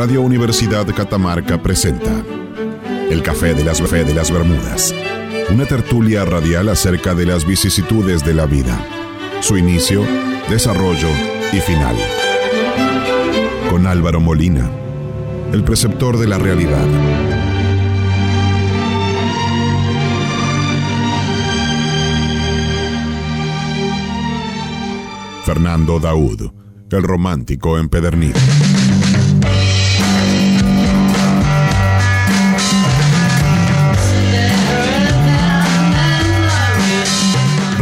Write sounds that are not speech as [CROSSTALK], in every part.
Radio Universidad Catamarca presenta El Café de las, Fe de las Bermudas, una tertulia radial acerca de las vicisitudes de la vida, su inicio, desarrollo y final. Con Álvaro Molina, el preceptor de la realidad. Fernando Daud, el romántico empedernido.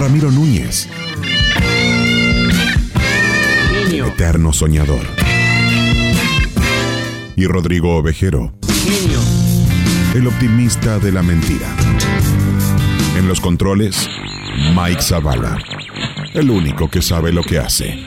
Ramiro Núñez, Genio, eterno soñador. Y Rodrigo Ovejero, genio, el optimista de la mentira. En los controles, Mike Zavala, el único que sabe lo que hace.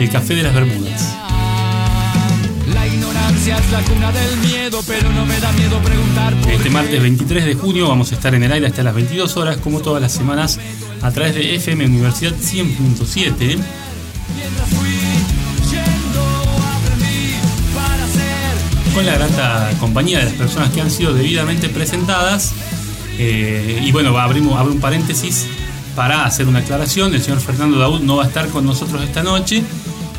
El Café de las Bermudas. La ignorancia es la cuna del miedo, pero no me da miedo preguntar por Este martes 23 de junio vamos a estar en el aire hasta las 22 horas, como todas las semanas, a través de FM Universidad 100.7. Mientras fui yendo, aprendí para ser. con la grata compañía de las personas que han sido debidamente presentadas. Eh, y bueno, abrimos, abro un paréntesis para hacer una aclaración. El señor Fernando Daud no va a estar con nosotros esta noche.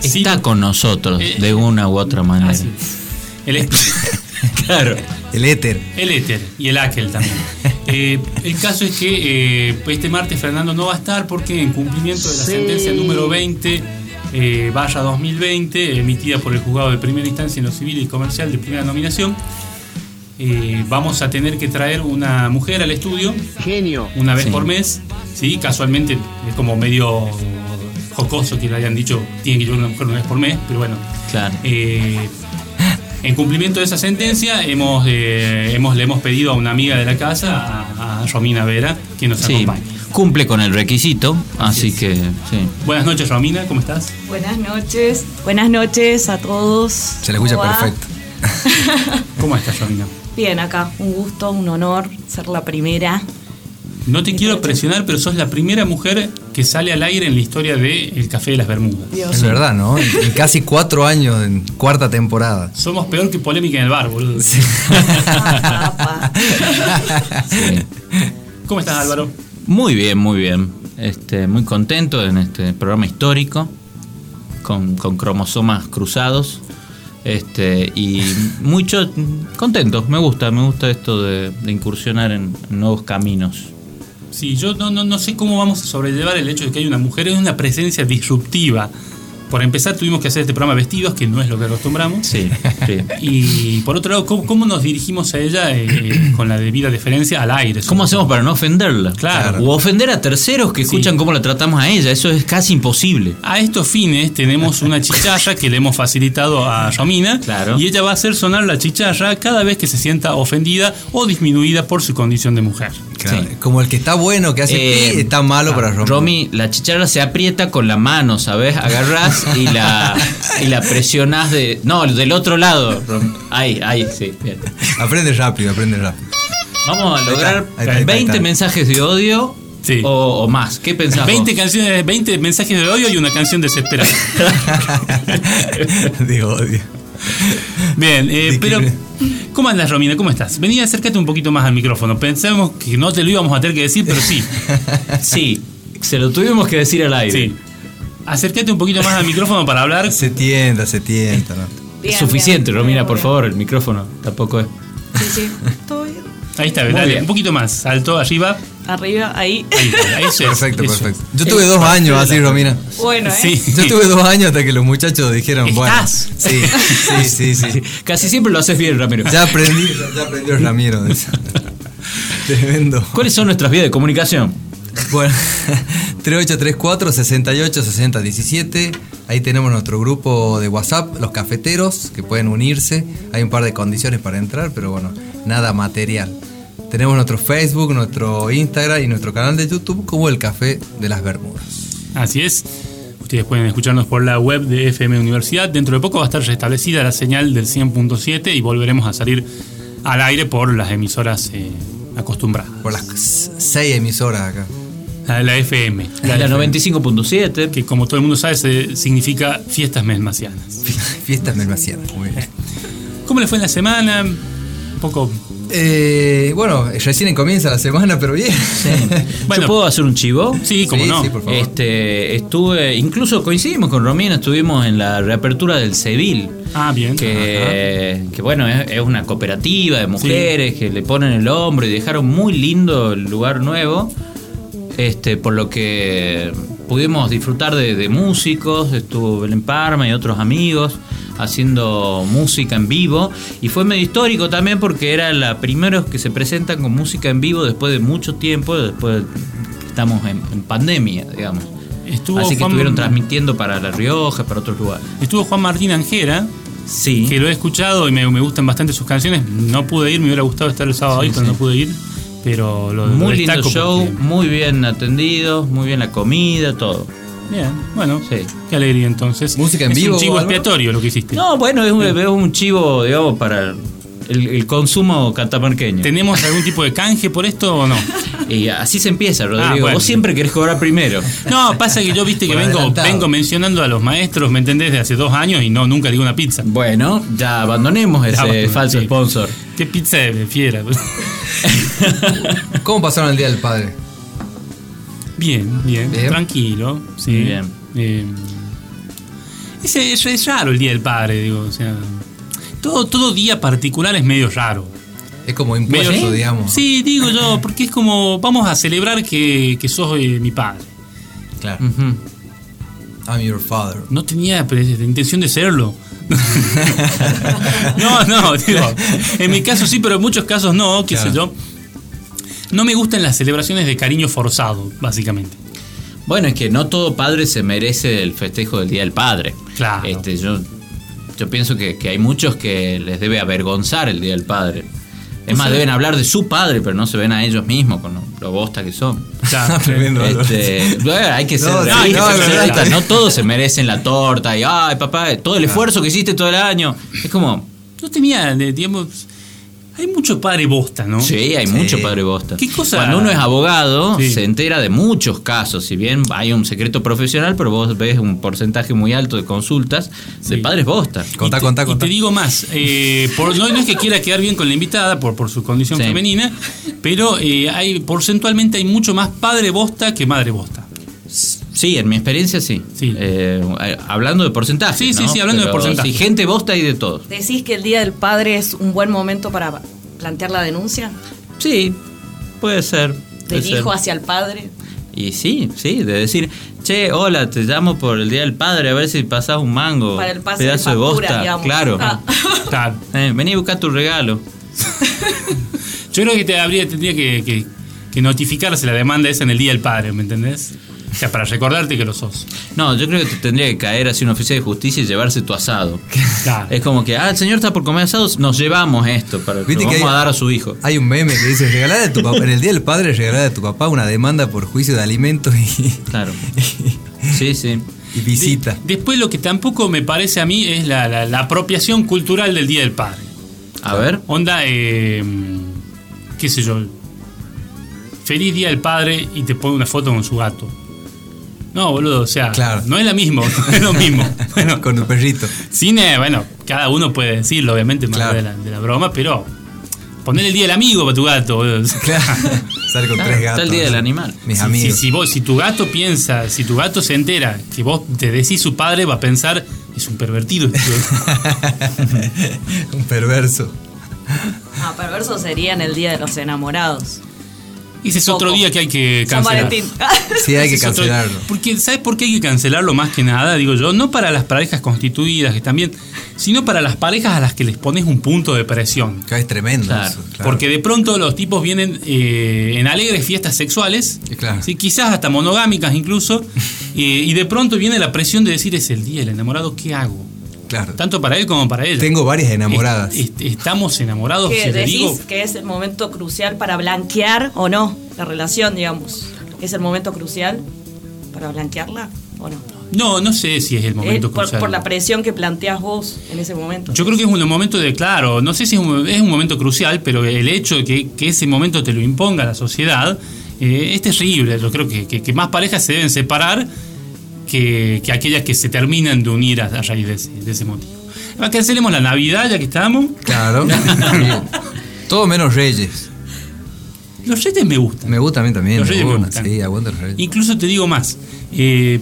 Sí, Está con nosotros Eh, de una u otra manera. El, [LAUGHS] Claro. El éter. el éter y el aquel también. Eh, el caso es que eh, este martes Fernando no va a estar porque en cumplimiento de la Sí. sentencia número 20 eh, vaya 2020 emitida por el juzgado de primera instancia en lo civil y comercial de primera nominación eh, vamos a tener que traer una mujer al estudio Genio, una vez Sí. por mes sí casualmente es como medio jocoso que le hayan dicho tiene que llevar una mujer una vez por mes pero bueno Claro. eh, en cumplimiento de esa sentencia, hemos, eh, hemos, le hemos pedido a una amiga de la casa, a, a Romina Vera, que nos Sí, acompañe. cumple con el requisito, así que sí. Buenas noches, Romina, ¿cómo estás? Buenas noches, buenas noches a todos. Se le escucha perfecto. [LAUGHS] ¿Cómo estás, Romina? Bien, acá, un gusto, un honor ser la primera. No te quiero presionar, pero sos la primera mujer que sale al aire en la historia de El Café de las Bermudas. Dios. Es verdad, ¿no? En en casi cuatro años, en cuarta temporada. Somos peor que polémica en el bar, boludo. ¿Cómo estás, Álvaro? Muy bien, muy bien. Este, muy contento en este programa histórico, con, con cromosomas cruzados. Este, y mucho contento, me gusta, me gusta esto de, de incursionar en, en nuevos caminos. Sí, yo no, no, no sé cómo vamos a sobrellevar el hecho de que hay una mujer, es una presencia disruptiva. Por empezar, tuvimos que hacer este programa vestidos, que no es lo que acostumbramos. Sí, sí. [LAUGHS] Y por otro lado, ¿cómo, cómo nos dirigimos a ella eh, con la debida deferencia al aire? ¿Cómo hacemos para no ofenderla? Claro. O ofender a terceros que Sí. escuchan cómo la tratamos a ella, eso es casi imposible. A estos fines tenemos una chicharra que le hemos facilitado a Romina Claro. y ella va a hacer sonar la chicharra cada vez que se sienta ofendida o disminuida por su condición de mujer. Claro, Sí. Como el que está bueno, que hace Eh, está malo para romper. Romy, la chicharra se aprieta con la mano, ¿sabes? Agarrás [LAUGHS] y la, y la presionás de. No, del otro lado. Ahí, ahí, sí, bien. Aprende rápido, aprende rápido. Vamos a Ahí lograr está, ahí está, ahí está, 20 ahí está. mensajes de odio Sí. o, o más. ¿Qué pensás? 20 vos? canciones, 20 mensajes de odio y una canción desesperada. [LAUGHS] de odio. Bien, eh, ¿De qué pero? ¿cómo andas, Romina? ¿Cómo estás? Vení, acércate un poquito más al micrófono. Pensamos que no te lo íbamos a tener que decir, pero sí. Sí, se lo tuvimos que decir al aire. Sí. Acércate un poquito más al micrófono para hablar. Se tienta, se tienta, ¿no? Bien, es suficiente, bien, Romina, bien, por favor, el micrófono tampoco es. Sí, sí, todo bien. Ahí está, Muy dale, bien. un poquito más. Alto, arriba. Arriba, ahí. Ahí, ahí, eso es, Perfecto, eso. perfecto. Yo tuve dos años así, Romina. Bueno, ¿eh? Sí. Yo tuve dos años hasta que los muchachos dijeron, bueno. ¿Estás? Sí, sí, sí, sí. [LAUGHS] Casi siempre lo haces bien, Ramiro. Ya aprendí, ya aprendió Ramiro de [LAUGHS] eso. Tremendo. ¿Cuáles son nuestras vías de comunicación? Bueno, 3834 68 60 17. Ahí tenemos nuestro grupo de WhatsApp, los cafeteros, que pueden unirse. Hay un par de condiciones para entrar, pero bueno, nada material. Tenemos nuestro Facebook, nuestro Instagram y nuestro canal de YouTube como el Café de las Bermudas. Así es. Ustedes pueden escucharnos por la web de FM Universidad. Dentro de poco va a estar restablecida la señal del 100.7 y volveremos a salir al aire por las emisoras eh, acostumbradas. Por las seis emisoras acá. La, la FM. La, FM, 95.7. Que como todo el mundo sabe se- significa fiestas mesmasianas. [LAUGHS] Fiestas melmacianas, muy bien. ¿Cómo le fue en la semana? Un poco... Eh, bueno, recién comienza la semana, pero bien. [LAUGHS] Bueno. ¿Yo puedo hacer un chivo? Sí, como Sí, no. sí, por favor. Este, estuve, incluso coincidimos con Romina, estuvimos en la reapertura del Seville. Ah, bien. Que, que bueno, es, es una cooperativa de mujeres que le ponen el hombro y dejaron muy lindo el lugar nuevo. Este, por lo que pudimos disfrutar de, de músicos, estuvo Belén Parma y otros amigos haciendo música en vivo y fue medio histórico también porque era la primera que se presentan con música en vivo después de mucho tiempo, después de que estamos en, en pandemia, digamos. Estuvo Así que Juan- estuvieron transmitiendo para La Rioja, para otros lugares. Estuvo Juan Martín Angera, Sí. que lo he escuchado y me, me gustan bastante sus canciones. No pude ir, me hubiera gustado estar el sábado ahí, pero no pude ir. Pero lo, lo Muy lindo show, porque- muy bien atendido, muy bien la comida, todo. Bien, bueno, Sí. qué alegría entonces. ¿Música en es vivo, un chivo expiatorio lo que hiciste. No, bueno, es un, es un chivo, digamos, para el, el consumo catamarqueño. ¿Tenemos algún tipo de canje por esto o no? [LAUGHS] Y así se empieza, Rodrigo. Ah, bueno. Vos siempre querés cobrar primero. No, pasa que yo viste que vengo, adelantado. vengo mencionando a los maestros, ¿me entendés? De hace dos años y no, nunca digo una pizza. Bueno, ya abandonemos [LAUGHS] ese falso sí. sponsor. ¿Qué pizza de fiera? ¿Cómo pasaron el Día del Padre? Bien, bien, Bien. tranquilo. Sí. Bien. Eh, es, es- es raro el Día del Padre, digo, o sea. Todo, todo día particular es medio raro. Es como Medio- impuesto, digamos. Sí, digo yo, porque es como, vamos a celebrar que, que sos eh, mi padre. Claro. I'm your father. No tenía intención de serlo. [LAUGHS] no, no, digo, en mi caso sí, pero en muchos casos no, qué sé yo. No me gustan las celebraciones de cariño forzado, básicamente. Bueno, es que no todo padre se merece el festejo del Día del Padre. Claro. Este, yo, yo pienso que, que hay muchos que les debe avergonzar el Día del Padre. Es más, sea- deben hablar de su padre, pero no se ven a ellos mismos con lo, lo bosta que son. Ya, [LAUGHS] Tremendo. Este, bueno, hay que ser No, no, todos se merecen la torta y, ay, papá, todo el esfuerzo que hiciste todo el año. Es como, No tenía, de- digamos. Hay mucho padre bosta, ¿no? sí, hay Sí. mucho padre bosta. ¿Qué cosa? Cuando uno es abogado, Sí. se entera de muchos casos. Si bien hay un secreto profesional, pero vos ves un porcentaje muy alto de consultas de padres bosta. Contá, y te, contá, y contá. te digo más, eh, por- no, no es que quiera quedar bien con la invitada por, por su condición Sí. femenina, pero eh, hay porcentualmente hay mucho más padre bosta que madre bosta. Sí, en mi experiencia sí. Sí. Eh, hablando de porcentaje. Sí, sí, sí, hablando de porcentaje. Sí, gente bosta y de todos. ¿Decís que el Día del Padre es un buen momento para plantear la denuncia Sí, puede ser. puede del ser. hijo hacia el padre? Y sí, sí, de decir, che, hola, te llamo por el Día del Padre, a ver si pasás un mango. Para el pase pedazo de bosta. digamos. Claro. Ah. Eh, vení a buscar tu regalo. [LAUGHS] Yo creo que te habría, tendría que, que- que notificarse la demanda esa en el Día del Padre, ¿me entendés? O sea, para recordarte que lo sos. No, yo creo que te tendría que caer así un oficial de justicia y llevarse tu asado. Claro. Es como que, ah, el señor está por comer asados, nos llevamos esto para que lo que vamos hay- a dar a su hijo. Hay un meme que dice, regalada a tu papá, en el Día del Padre, regalada a tu papá una demanda por juicio de alimentos y, Claro. [LAUGHS] Sí, sí. y visita. De- después lo que tampoco me parece a mí es la, la- la apropiación cultural del Día del Padre. A ver. Onda, eh, qué sé yo, feliz Día del Padre y te pone una foto con su gato. No, boludo, o sea, Claro. no es la misma, no [LAUGHS] es lo mismo. Bueno, Con tu perrito. cine, bueno, cada uno puede decirlo, obviamente, más Claro. de, la, de la broma, pero poner el Día del Amigo para tu gato, boludo. [LAUGHS] Claro. Sale con Claro, tres está gatos. el Día del Animal. Mis Si- amigos. Si, si vos, si tu gato piensa, si tu gato se entera que vos te decís su padre, va a pensar, es un pervertido. este". [LAUGHS] un perverso. Ah, perverso sería en el Día de los Enamorados. Ese es otro día que hay que San cancelar. Valentín. [LAUGHS] Sí, hay que Ese es otro- cancelarlo. Porque, ¿sabes por qué hay que cancelarlo más que nada? Digo yo, no para las parejas constituidas, que también, sino para las parejas a las que les pones un punto de presión. Que es tremendo Claro, eso, claro. Porque de pronto los tipos vienen eh, en alegres fiestas sexuales, claro. ¿sí? quizás hasta monogámicas incluso, [LAUGHS] eh, y de pronto viene la presión de decir es el día del enamorado, ¿qué hago? Claro. Tanto para él como para ella. Tengo varias enamoradas. Est- est- estamos enamorados, que si decís digo. que es el momento crucial para blanquear o no la relación, digamos. ¿Es el momento crucial para blanquearla o no? No, no sé si es el momento por, crucial. por la presión que planteas vos en ese momento. Yo creo que es un momento de, claro, no sé si es un, es un momento crucial, pero el hecho de que, que ese momento te lo imponga la sociedad eh, es terrible. Yo creo que, que- que más parejas se deben separar que, que aquellas que se terminan de unir a, a raíz de ese, de ese motivo. Ah, Cancelemos la Navidad, ya que estamos. Claro. [LAUGHS] Todo menos Reyes. Los reyes me gustan. Me gusta a mí también. Los Reyes me gustan. Sí, aguanta los Reyes. Incluso te digo más. eh,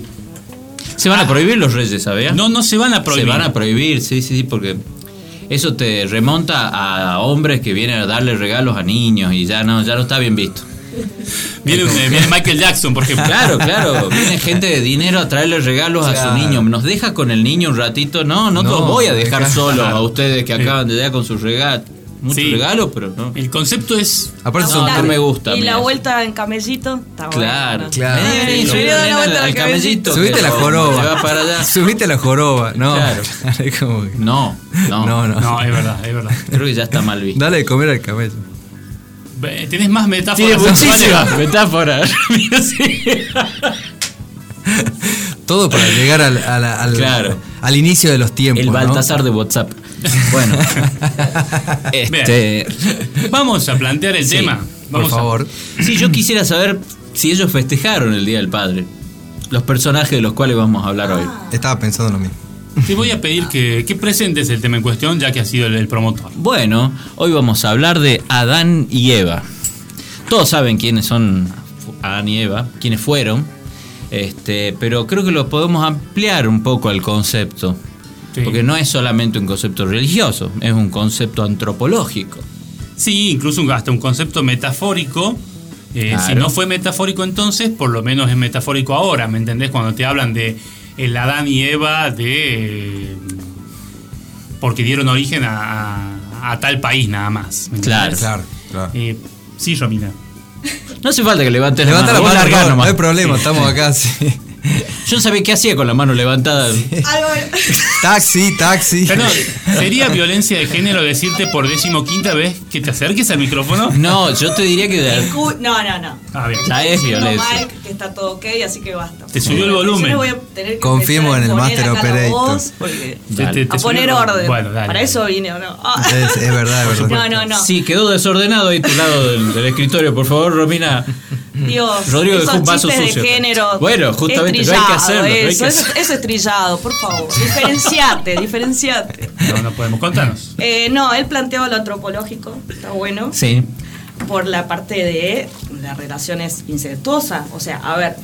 Se van a prohibir los reyes, ¿sabías? no, no se van a prohibir. Se van a prohibir, sí, sí, sí, porque eso te remonta a hombres que vienen a darle regalos a niños y ya no, ya no está bien visto. Viene, un- viene Michael Jackson, por ejemplo. Claro, claro, viene gente de dinero a traerle regalos a su niño. ¿Nos deja con el niño un ratito? No, no, los No, voy a dejar deja- solos a ustedes que acaban de llegar con sus regalos. Muchos Sí. regalos, pero no. El concepto es. Aparte No, son no me gusta. Y mira. la vuelta en camellito, está Claro, bueno. Claro. Sí, la vuelta al al camellito. Subiste la joroba. va para allá. [LAUGHS] Subiste la joroba. No. Claro. [LAUGHS] Es como que- No, no, No, no. No, es verdad, es verdad. Creo que ya está mal visto. Dale de comer al camello. Tenés más metáforas. Tiene muchísimas [LAUGHS] metáforas. [LAUGHS] Todo para llegar al, al, al- Claro. al inicio de los tiempos. El ¿no? Baltasar de WhatsApp. Bueno. [LAUGHS] este. Vamos a plantear el Sí, tema. Por Vamos a- favor. Sí, yo quisiera saber si ellos festejaron el Día del Padre. Los personajes de los cuales vamos a hablar hoy. Estaba pensando lo mismo. Te voy a pedir que, que presentes el tema en cuestión, ya que has sido el, el promotor. Bueno, hoy vamos a hablar de Adán y Eva. Todos saben quiénes son Adán y Eva, quiénes fueron. Este, pero creo que lo podemos ampliar un poco al concepto. Sí. Porque no es solamente un concepto religioso, es un concepto antropológico. Sí, incluso un, hasta un concepto metafórico. Eh, Claro. Si no fue metafórico entonces, por lo menos es metafórico ahora, ¿me entendés? Cuando te hablan de el Adán y Eva de... porque dieron origen a, a- a tal país nada más. ¿me Claro. Claro, claro. Eh, sí, Romina. No hace falta que levantes Levanta la mano, largá no, no hay problema, estamos acá. Sí. Yo no sabía qué hacía con la mano levantada. Taxi, taxi. Perdón, ¿sería violencia de género decirte por decimoquinta vez que te acerques al micrófono? No, yo te diría que No, no, no. A ver. ya es violencia. Mike que está todo ok, así que basta. Te subió el volumen. empezar en el Master Operator. voz, porque- Te- te- te a poner orden. Bueno, dale. Para eso vine o no. Ah. Es, es verdad, es [LAUGHS] verdad. No, no, no. Sí, quedó desordenado ahí tu lado del, del escritorio, por favor, Romina. Dios, Rodrigo dejó esos un vaso chistes sucio. de género. Bueno, justamente, es no hay que trillado hacerlo, no hay que Eso, eso, hacerlo. eso es trillado, por favor. Diferenciate, diferenciate. No, no podemos. Contanos. Eh, no, él planteaba lo antropológico, está bueno, Sí. por la parte de las relaciones incestuosas. O sea, a ver,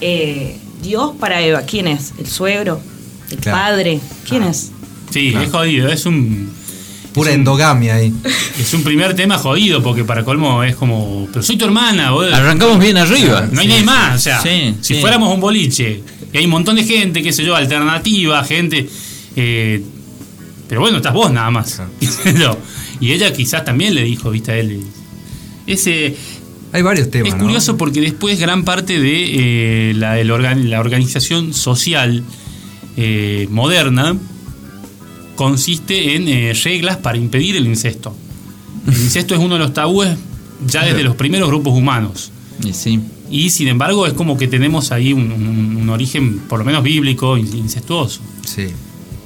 eh, Dios para Eva, ¿quién es? ¿El suegro? ¿El Claro. padre? ¿Quién es? Sí, es jodido. Es un, Pura endogamia ahí. es un primer tema jodido porque para colmo es como. Pero soy tu hermana, boludo. Arrancamos bien arriba. No hay nadie más. O sea, Sí, si sí. fuéramos un boliche y hay un montón de gente, qué sé yo, alternativa, gente. eh, pero bueno, estás vos nada más. [LAUGHS] No. y ella quizás también le dijo, viste a él. Ese. Hay varios temas. Es ¿no? curioso porque después gran parte de eh, la, el organ- la organización social eh, moderna consiste en eh, reglas para impedir el incesto. El [LAUGHS] incesto es uno de los tabúes ya desde los primeros grupos humanos. Y sí. Y sin embargo es como que tenemos ahí un, un- un origen por lo menos bíblico, in- incestuoso. Sí.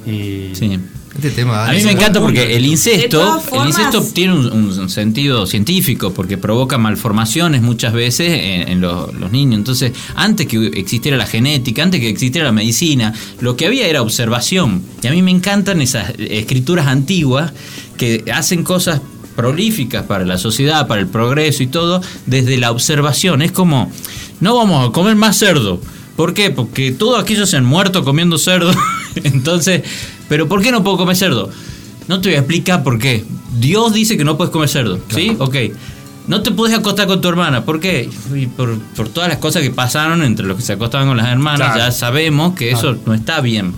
Eh, sí. Este tema. A mí me encanta porque el incesto, el incesto tiene un, un sentido científico porque provoca malformaciones muchas veces en, en lo- los niños. Entonces, antes que existiera la genética, antes que existiera la medicina, lo que había era observación. Y a mí me encantan esas escrituras antiguas que hacen cosas prolíficas para la sociedad, para el progreso y todo, desde la observación. Es como, no vamos a comer más cerdo. ¿Por qué? Porque todos aquellos se han muerto comiendo cerdo. [LAUGHS] Entonces, ¿pero por qué no puedo comer cerdo? No te voy a explicar por qué. Dios dice que no puedes comer cerdo, ¿sí? Ok. no te puedes acostar con tu hermana. ¿Por qué? Y por, por todas las cosas que pasaron entre los que se acostaban con las hermanas, Claro. ya sabemos que eso Claro. no está bien.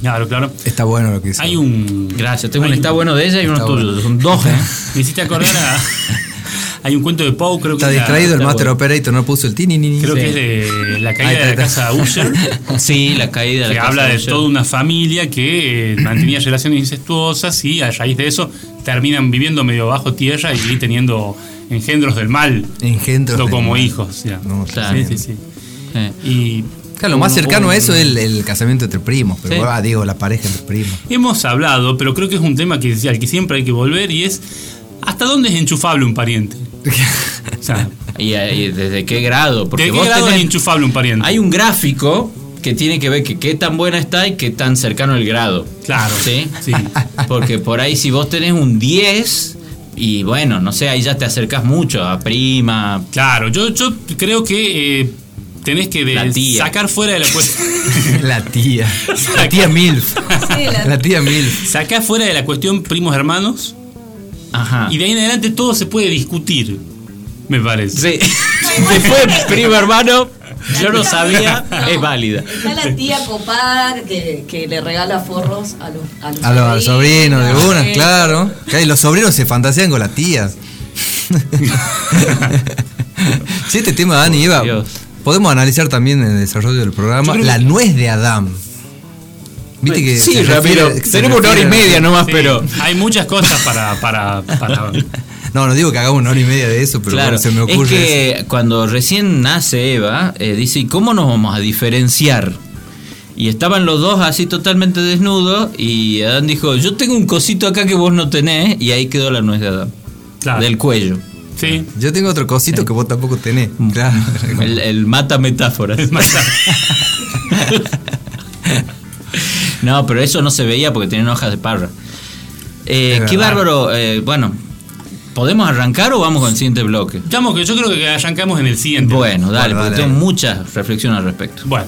Claro, claro. Está bueno lo que dice. Hay un. Gracias. Tengo hay un está bueno de ella y uno Está tuyo. bueno. Son dos, ¿eh? [LAUGHS] Me hiciste acordar a. [LAUGHS] Hay un cuento de Poe, creo que Está es la- distraído el Master bueno. Operator, no puso el tini ni ni. Creo Sí. que es de la caída de la casa Usher. [LAUGHS] Sí, la caída de que la casa habla de Usher. toda una familia que eh, mantenía [CLEARS THROAT] relaciones incestuosas y a raíz de eso terminan viviendo medio bajo tierra y teniendo engendros del mal. Engendros del como mal. hijos. ya. No, Claro. Sí, sí, sí. Eh. Y Claro, lo más cercano a eso es el, el casamiento entre primos. Pero Sí. ah, digo, la pareja entre primos. Hemos hablado, pero creo que es un tema que, al que siempre hay que volver y es ¿hasta dónde es enchufable un pariente? [LAUGHS] O sea, ¿Y, y desde qué grado? Porque ¿de qué vos grado tenés- es enchufable un pariente? Hay un gráfico que tiene que ver que qué tan buena está y qué tan cercano el grado. Claro. ¿Sí? Sí. [LAUGHS] Porque por ahí si vos tenés un 10 y bueno, no sé, ahí ya te acercas mucho a prima. Claro, yo, yo creo que eh, tenés que de- La tía. sacar fuera de la cuestión. [LAUGHS] La tía. La tía Milf. Sí, la- La tía Milf. sacar fuera de la cuestión primos hermanos Ajá. y de ahí en adelante todo se puede discutir, me parece. Sí. [LAUGHS] Después, primo hermano, yo no sabía, es válida. Está la tía copada que, que le regala forros a los, a los A los, a los sobrinos de una, Sí. claro. [LAUGHS] Los sobrinos se fantasean con las tías. [LAUGHS] sí, este tema, Dani, Dios. podemos analizar también en el desarrollo del programa la nuez de Adán. Viste que sí, Ramiro, tenemos una hora y media nomás, Sí, pero... hay muchas cosas para, para, para- [LAUGHS] No, no digo que hagamos una hora y media de eso, pero Claro, bueno, se me es ocurre. que cuando recién nace Eva, eh, dice, ¿y cómo nos vamos a diferenciar? Y estaban los dos así totalmente desnudos y Adán dijo, yo tengo un cosito acá que vos no tenés y ahí quedó la nuez de Adán, Claro. del cuello. Sí. eso. Yo tengo otro cosito que vos tampoco tenés. Claro. [LAUGHS] El, el mata metáfora. [LAUGHS] no, pero eso no se veía porque tenían hojas de parra. Eh, qué verdad. bárbaro. eh, bueno, ¿podemos arrancar o vamos con el siguiente bloque? Que yo creo que arrancamos en el siguiente. Bueno, dale, Bueno, porque dale, tengo muchas reflexiones al respecto. Bueno.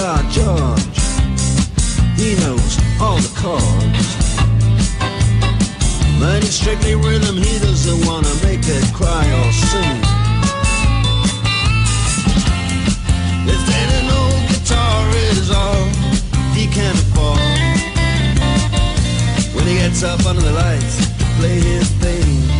Guitar George. He knows all the chords. But it's strictly rhythm, he doesn't wanna make it cry or sing. If then old guitar is all he can afford When he gets up under the lights to play his thing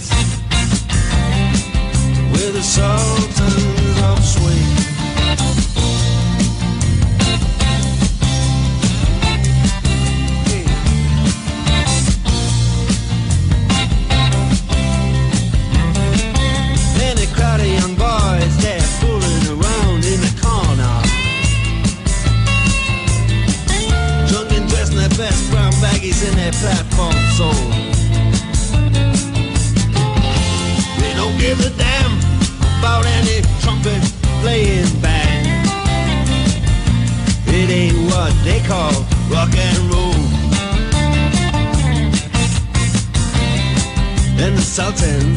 with a salt melting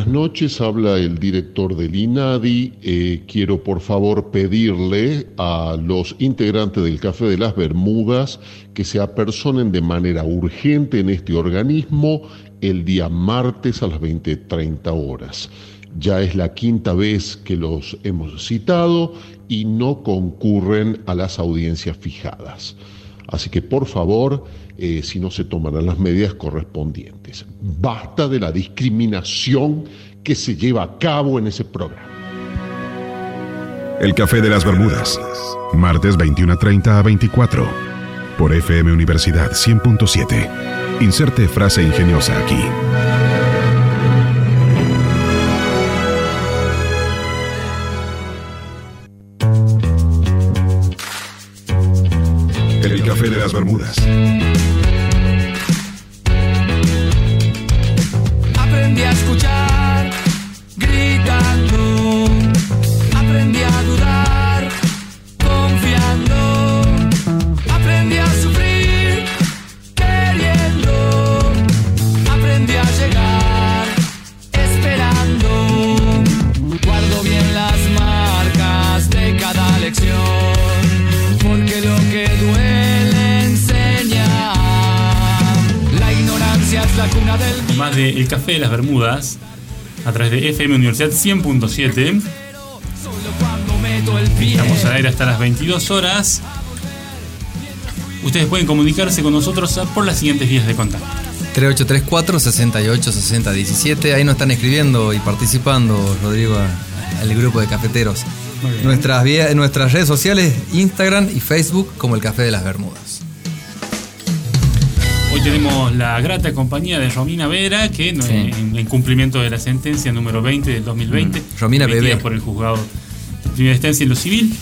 Buenas noches, habla el director del INADI. Eh, quiero por favor pedirle a los integrantes del Café de las Bermudas que se apersonen de manera urgente en este organismo el día martes a las 20.30 horas. Ya es la quinta vez que los hemos citado y no concurren a las audiencias fijadas. Así que por favor, eh, si no se tomarán las medidas correspondientes. Basta de la discriminación que se lleva a cabo en ese programa. El Café de las Bermudas, martes 21.30 a 24, por FM Universidad 100.7. Inserte frase ingeniosa aquí. El Café de las Bermudas. Café de las Bermudas, a través de FM Universidad 100.7. cuando meto el pie. Estamos al aire hasta las 22 horas. Ustedes pueden comunicarse con nosotros por las siguientes vías de contacto. 3834 68 60 17. Ahí nos están escribiendo y participando, Rodrigo, el grupo de cafeteros. Nuestras, nuestras redes sociales, Instagram y Facebook, como el Café de las Bermudas. Hoy tenemos la grata compañía de Romina Vera, que Sí. en, en cumplimiento de la sentencia número 20 del 2020, Mm, Romina Bebé. por el juzgado de primera instancia en lo civil,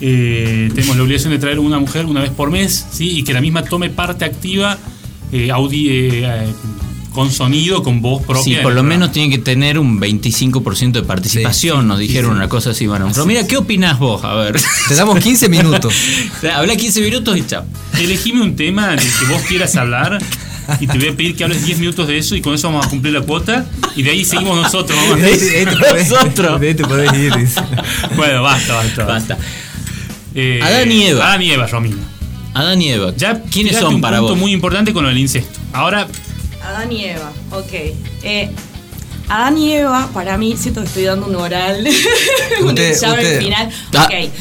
eh, tenemos la obligación de traer una mujer una vez por mes, ¿sí? y que la misma tome parte activa, eh, audi- eh, eh, con sonido, con voz propia. Sí, por el lo programa. menos tiene que tener un 25% de participación, Sí, nos dijeron sí, sí. una cosa así, bueno. Pero mira, ¿qué opinás vos? A ver. Te damos 15 [LAUGHS] minutos. Habla 15 minutos y chao. Elegime un tema del que vos quieras hablar. Y te voy a pedir que hables 10 minutos de eso y con eso vamos a cumplir la cuota. Y de ahí seguimos nosotros. vamos a- De ahí- de ahí te [LAUGHS] podés- Nosotros. de ahí te podés ir. Bueno, basta, basta. Basta. Eh, Adán y Eva. Adán y Eva, Romina. Adán y Eva. Ya ¿Quiénes son un para punto vos? muy importante con lo del incesto. Ahora, Adán y Eva, ok. Eh, Adán y Eva, para mí, siento que estoy dando un oral. [LAUGHS] un usted- final. Ah. Ok. Eh,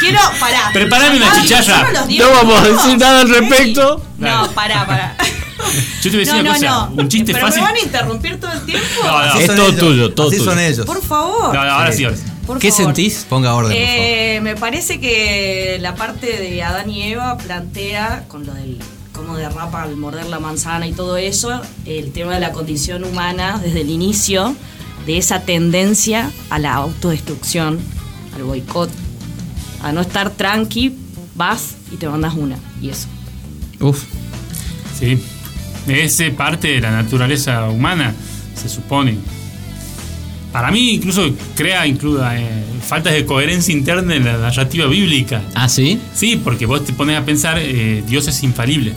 quiero, pará. Preparame una Ay, chicharra. No vamos a decir nada al respecto. No, pará, pará. [LAUGHS] yo te voy a decir No, una no, cosa. no. Un chiste ¿Pero fácil. me van a interrumpir todo el tiempo? No, no. Es todo ellos. tuyo, todo Así tuyo. son ellos. Por favor. No, no, ahora sí, ahora sí. Por ¿Qué favor. sentís? Ponga orden, por favor. Eh, me parece que la parte de Adán y Eva plantea con lo del cómo derrapa al morder la manzana y todo eso, el tema de la condición humana desde el inicio, de esa tendencia a la autodestrucción, al boicot, a no estar tranqui, vas y te mandas una, y eso. Uf. Sí. Es parte de la naturaleza humana, se supone. Para mí, incluso crea includa, eh, faltas de coherencia interna en la narrativa bíblica. ¿Ah, sí? Sí, porque vos te pones a pensar, eh, Dios es infalible.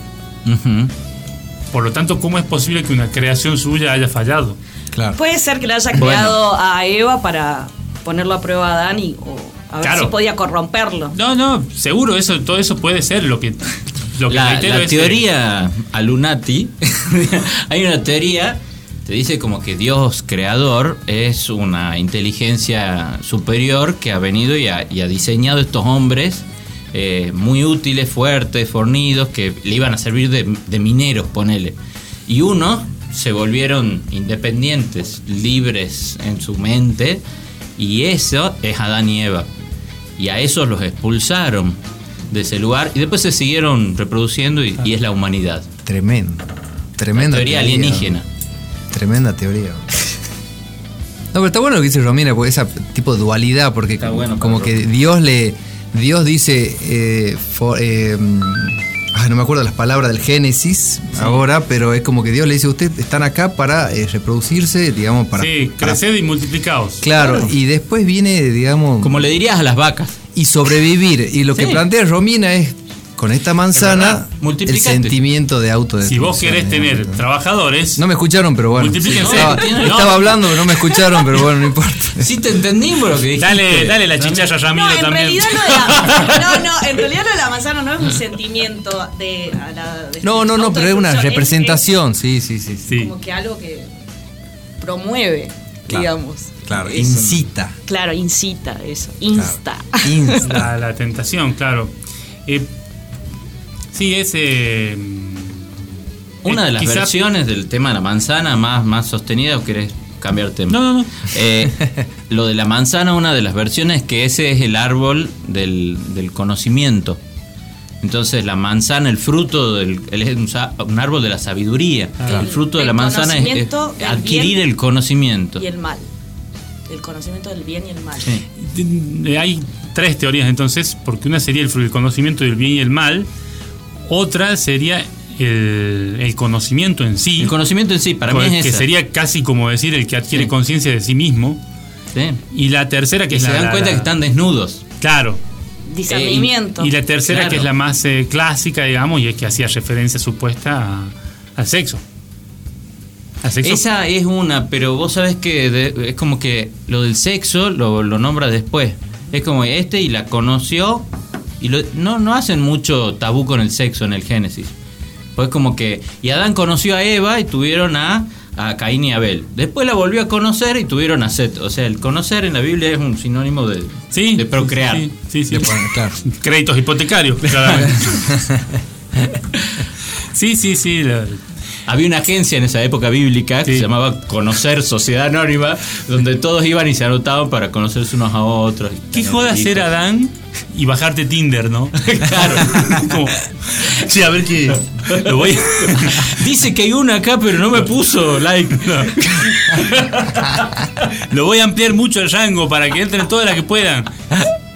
Por lo tanto, ¿cómo es posible que una creación suya haya fallado? Claro. Puede ser que le haya Bueno. creado a Eva para ponerlo a prueba a y o a ver Claro. si podía corromperlo. No, no, seguro, eso, todo eso puede ser lo que, lo que La, reitero la es, teoría Alunati, [LAUGHS] hay una teoría, te dice como que Dios creador es una inteligencia superior que ha venido y ha, y ha diseñado estos hombres eh, muy útiles, fuertes, fornidos, que le iban a servir de, de mineros, ponele. Y unos se volvieron independientes, libres en su mente, y eso es Adán y Eva. Y a esos los expulsaron de ese lugar y después se siguieron reproduciendo y, y es la humanidad. Tremendo. Tremenda teoría alienígena. Tremenda teoría. No, pero está bueno lo que dice Romina, porque esa tipo de dualidad, porque Está como, bueno como para que Dios le. Dios dice. eh, for- eh, ay, no me acuerdo las palabras del Génesis ahora, pero es como que Dios le dice: Ustedes están acá para eh, reproducirse, digamos, para. sí, para- creced y multiplicaos. claro, y después viene, digamos. Como le dirías a las vacas. y sobrevivir. Y lo que plantea Romina es con esta manzana el sentimiento de autodestrucción. Si vos querés tener trabajadores, No me escucharon, pero bueno. Multiplíquense. Estaba, No. estaba hablando, pero no me escucharon, pero bueno, no importa. Sí te entendimos lo que dijiste. dale, dale la chicharra a Ramiro No, en también. realidad lo de la, no, no, en realidad lo de la manzana no es un sentimiento de, a la de No, no, no, pero es una representación, sí, sí, sí. sí. Como que algo que promueve, Claro, digamos. Claro, Eso. incita. Claro, incita eso. Insta. Insta. [LAUGHS] La, la tentación, claro. Eh, sí, es. eh, Una eh, de las quizá- versiones del tema de la manzana más, más sostenida o querés cambiar tema? No, no, no. Eh, [LAUGHS] lo de la manzana, una de las versiones es que ese es el árbol del, del conocimiento. Entonces la manzana, el fruto del, él es un, un árbol de la sabiduría. El fruto de El la manzana es, es el adquirir bien el conocimiento. Y el mal. El conocimiento del bien y el mal. Sí. Hay tres teorías entonces, porque una sería el, el conocimiento del bien y el mal, otra sería el, el conocimiento en sí, El conocimiento en sí, para mí que es esa. sería casi como decir el que adquiere Sí. conciencia de sí mismo, Sí. y la tercera que Que es se la, dan la- cuenta la- que están desnudos. Claro, Discernimiento. y la tercera Claro. que es la más eh, clásica, digamos, y es que hacía referencia supuesta a- al sexo. Al sexo Esa es una, pero vos sabés que de- es como que lo del sexo lo, lo nombra después. Es como este y la conoció y lo- no, no hacen mucho tabú con el sexo en el Génesis. Pues como que, y Adán conoció a Eva y tuvieron a, a Caín y Abel. Después la volvió a conocer y tuvieron a Seth. O sea, el conocer en la Biblia es un sinónimo de, Sí, de procrear. Sí, sí, sí. Claro. [LAUGHS] Créditos hipotecarios, claramente. [LAUGHS] sí, sí, sí. la- Había una agencia en esa época bíblica que Sí. se llamaba Conocer Sociedad Anónima, donde todos iban y se anotaban para conocerse unos a otros. ¿Qué joda ser. Adán y bajarte Tinder, no? [LAUGHS] Claro. [LAUGHS] Como, sí, a ver qué. Lo voy [LAUGHS] Dice que hay una acá, pero no me puso like. Lo voy a ampliar mucho el rango para que entren todas las que puedan.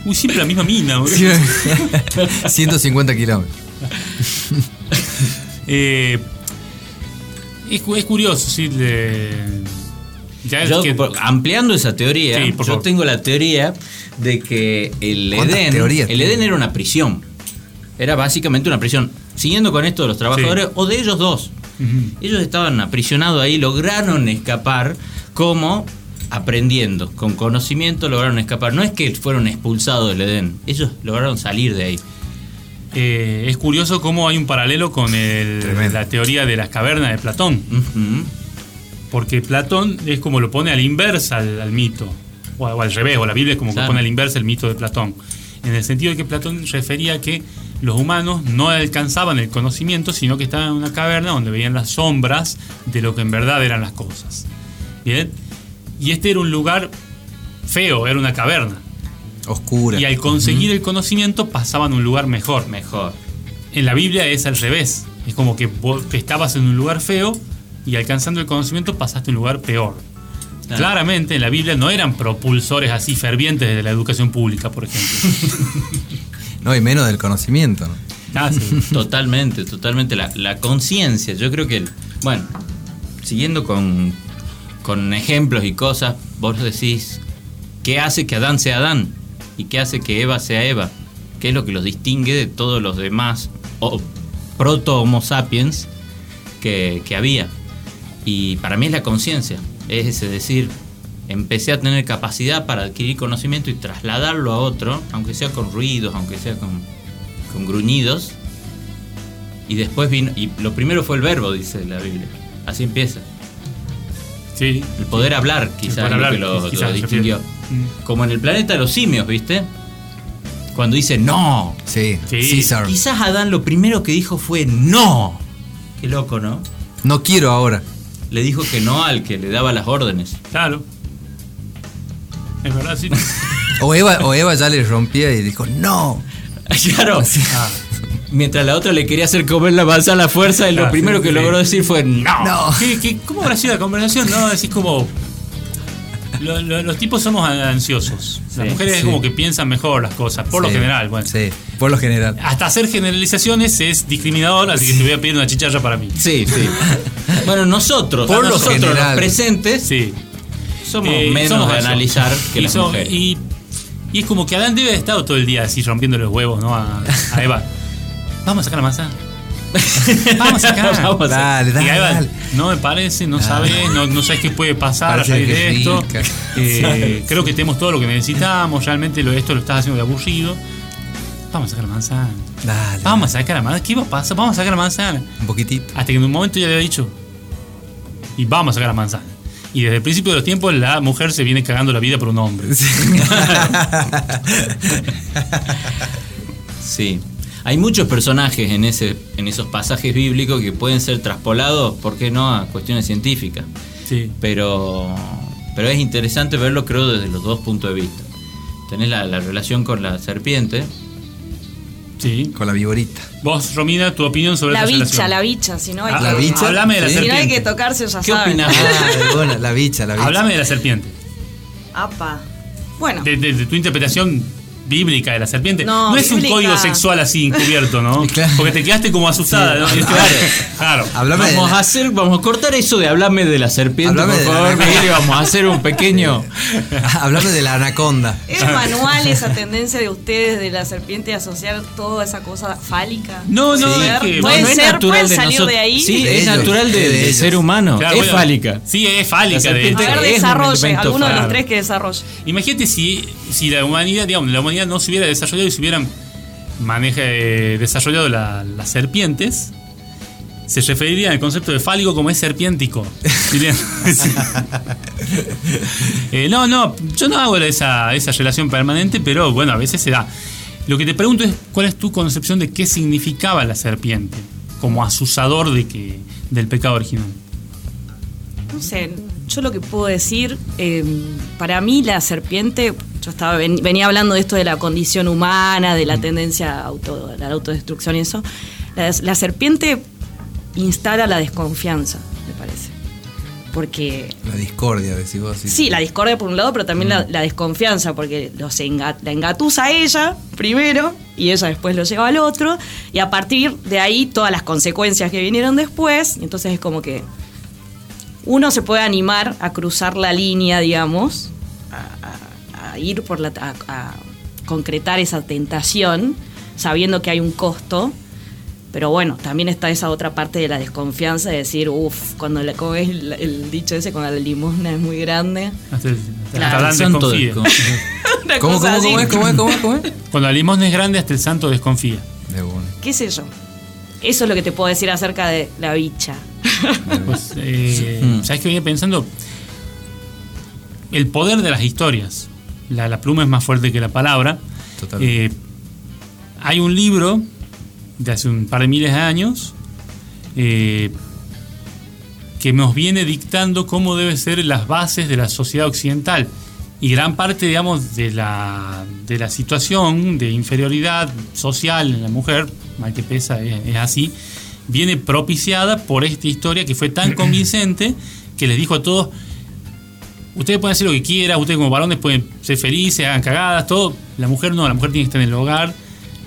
Uy, siempre la misma mina, boludo. Sí, 150 kilómetros. Eh, es, cu- es curioso, sí. le- ya es Yo, que- por- ampliando esa teoría, Sí, por yo favor. tengo la teoría de que el ¿Cuántas Edén, teorías el? Edén era una prisión. Era básicamente una prisión. Siguiendo con esto de los trabajadores Sí. o de ellos dos. Ellos estaban aprisionados ahí, lograron escapar como aprendiendo, con conocimiento lograron escapar. No es que fueron expulsados del Edén, ellos lograron salir de ahí. Eh, es curioso cómo hay un paralelo con el- la teoría de las cavernas de Platón. Porque Platón es como lo pone al inversa al, al mito. O, o al revés, o la Biblia es como Claro. que pone al inversa el mito de Platón. En el sentido de que Platón refería a que los humanos no alcanzaban el conocimiento, sino que estaban en una caverna donde veían las sombras de lo que en verdad eran las cosas. ¿Bien? Y este era un lugar feo, era una caverna. Oscura. Y al conseguir el conocimiento pasaban a un lugar mejor. Mejor. En la Biblia es al revés. Es como que vos estabas en un lugar feo y alcanzando el conocimiento pasaste a un lugar peor. Claramente en la Biblia no eran propulsores así fervientes de la educación pública, por ejemplo. [LAUGHS] No, y menos del conocimiento. ¿no? Ah, sí. [LAUGHS] Totalmente, totalmente. La, la conciencia, yo creo que, bueno, siguiendo con, con ejemplos y cosas, vos decís, ¿qué hace que Adán sea Adán? ¿Y qué hace que Eva sea Eva? ¿Qué es lo que los distingue de todos los demás proto-homo sapiens que, que había? Y para mí es la conciencia, es ese decir, empecé a tener capacidad para adquirir conocimiento y trasladarlo a otro, aunque sea con ruidos, aunque sea con, con gruñidos. Y después vino, y lo primero fue el verbo, dice la Biblia. Así empieza. Sí. El poder hablar, quizás, poder es lo que lo, quizás, lo distinguió. Mm. Como en el planeta de los simios, ¿viste? Cuando dice no. Sí, Sí. César. Quizás Adán lo primero que dijo fue no. Qué loco, ¿no? No quiero ahora. Le dijo que no al que le daba las órdenes. Claro. Es verdad, sí. [LAUGHS] O Eva, o Eva ya le rompía y dijo, no. [LAUGHS] claro. Ah, Mientras la otra le quería hacer comer la manzana a la fuerza, y lo Ah, primero sí, que sí. logró decir fue no. No. ¿qué- qué- cómo habrá sido la conversación? No, decís como. Lo- lo- los tipos somos ansiosos. Las Sí, mujeres es sí. como que piensan mejor las cosas, por lo general. Bueno. Sí, por lo general. Hasta hacer generalizaciones es discriminador, así que te voy a pedir una chicharra para mí. Sí, sí. [LAUGHS] Bueno, nosotros, Por lo nosotros los presentes, Sí. somos Eh, menos somos de analizar que y, las so- mujeres. y, y es como que Adán debe haber estado todo el día así rompiendo los huevos, ¿no? A, a Eva. Vamos a sacar la manzana. [LAUGHS] Vamos a sacar. [LAUGHS] Vamos. Dale, dale, va, dale. No me parece, no sabes, no, no sabes qué puede pasar a raíz de es esto. [LAUGHS] Eh, creo que tenemos todo lo que necesitamos. Realmente lo, esto lo estás haciendo de aburrido. Vamos a sacar la manzana. Dale. Vamos a sacar la manzana. ¿Qué va a pasar? Vamos a sacar la manzana. Un poquitito. Hasta que en un momento ya le había dicho. Y vamos a sacar la manzana. Y desde el principio de los tiempos la mujer se viene cagando la vida por un hombre. Sí. Hay muchos personajes en, ese, en esos pasajes bíblicos que pueden ser traspolados, ¿por qué no?, a cuestiones científicas. Sí. Pero, pero es interesante verlo, creo, desde los dos puntos de vista. Tenés la, la relación con la serpiente. Sí. Con la viborita. Vos, Romina, tu opinión sobre La esta bicha, relación. la bicha, si no hay Ah, que. la bicha. Hablame de la Sí. Si no hay serpiente. que tocarse, ya ¿Qué saben. opinás? Ah, bueno, la bicha, la bicha. Hablame de la serpiente. Apa. Bueno. De, de- de tu interpretación bíblica de la serpiente. No, es un código sexual así encubierto, ¿no? [LAUGHS] Claro. Porque te quedaste como asustada, Sí. ¿no? Claro. Claro. Hablame de Vamos la- a hacer, vamos a cortar eso de hablarme de la serpiente, Hablame por favor. Miguel, y vamos a hacer un pequeño. [LAUGHS] Hablame de la anaconda. ¿Es manual esa tendencia de ustedes de la serpiente de asociar toda esa cosa fálica? No, no, Sí. es que. Puede no es ser, natural pueden de salir nosotros. de ahí. Sí, De es ellos, natural de- ser humano. Claro, es bueno, fálica. Sí, es fálica. De. A ver, es desarrolle. Alguno de los tres que desarrolle. Imagínate si, si la humanidad, digamos, la humanidad no se hubiera desarrollado y se hubieran maneja, eh, desarrollado la- las serpientes, se referiría al concepto de fálico como es serpiéntico. [LAUGHS] Eh, no, no, yo no hago esa, esa relación permanente, pero bueno, a veces se da. Lo que te pregunto es cuál es tu concepción de qué significaba la serpiente como asusador de que, del pecado original. No sé, yo lo que puedo decir, eh, para mí la serpiente, yo estaba ven- venía hablando de esto de la condición humana, de la tendencia a, auto, a la autodestrucción y eso. La, la serpiente instala la desconfianza, me parece. Porque La discordia, decís vos. Sí, Sí, la discordia por un lado, pero también la, la desconfianza, porque los enga- la engatusa a ella primero y ella después lo lleva al otro, y a partir de ahí todas las consecuencias que vinieron después, y entonces es como que uno se puede animar a cruzar la línea, digamos, a, a- a ir por la. A, a concretar esa tentación, sabiendo que hay un costo. Pero bueno, también está esa otra parte de la desconfianza de decir, uff, cuando le como es el, el dicho ese, cuando la limosna es muy grande. Hasta, el- hasta Claro. Adán Santo desconfía. [LAUGHS] ¿Cómo, es? ¿Cómo es? ¿Cómo es? ¿Cómo es? [LAUGHS] Cuando la limosna es grande, hasta el santo desconfía. De. ¿Qué sé yo? Eso es lo que te puedo decir acerca de la bicha. [LAUGHS] Pues, eh, Mm. ¿Sabes qué venía pensando? El poder de las historias. La, la pluma es más fuerte que la palabra. Eh, hay un libro de hace un par de miles de años eh, que nos viene dictando cómo deben ser las bases de la sociedad occidental. Y gran parte, digamos, de la, de la situación de inferioridad social en la mujer, mal que pesa, es, es así, viene propiciada por esta historia que fue tan convincente que les dijo a todos, ustedes pueden hacer lo que quieran, ustedes como varones pueden ser felices, hagan cagadas, todo. La mujer no, la mujer tiene que estar en el hogar,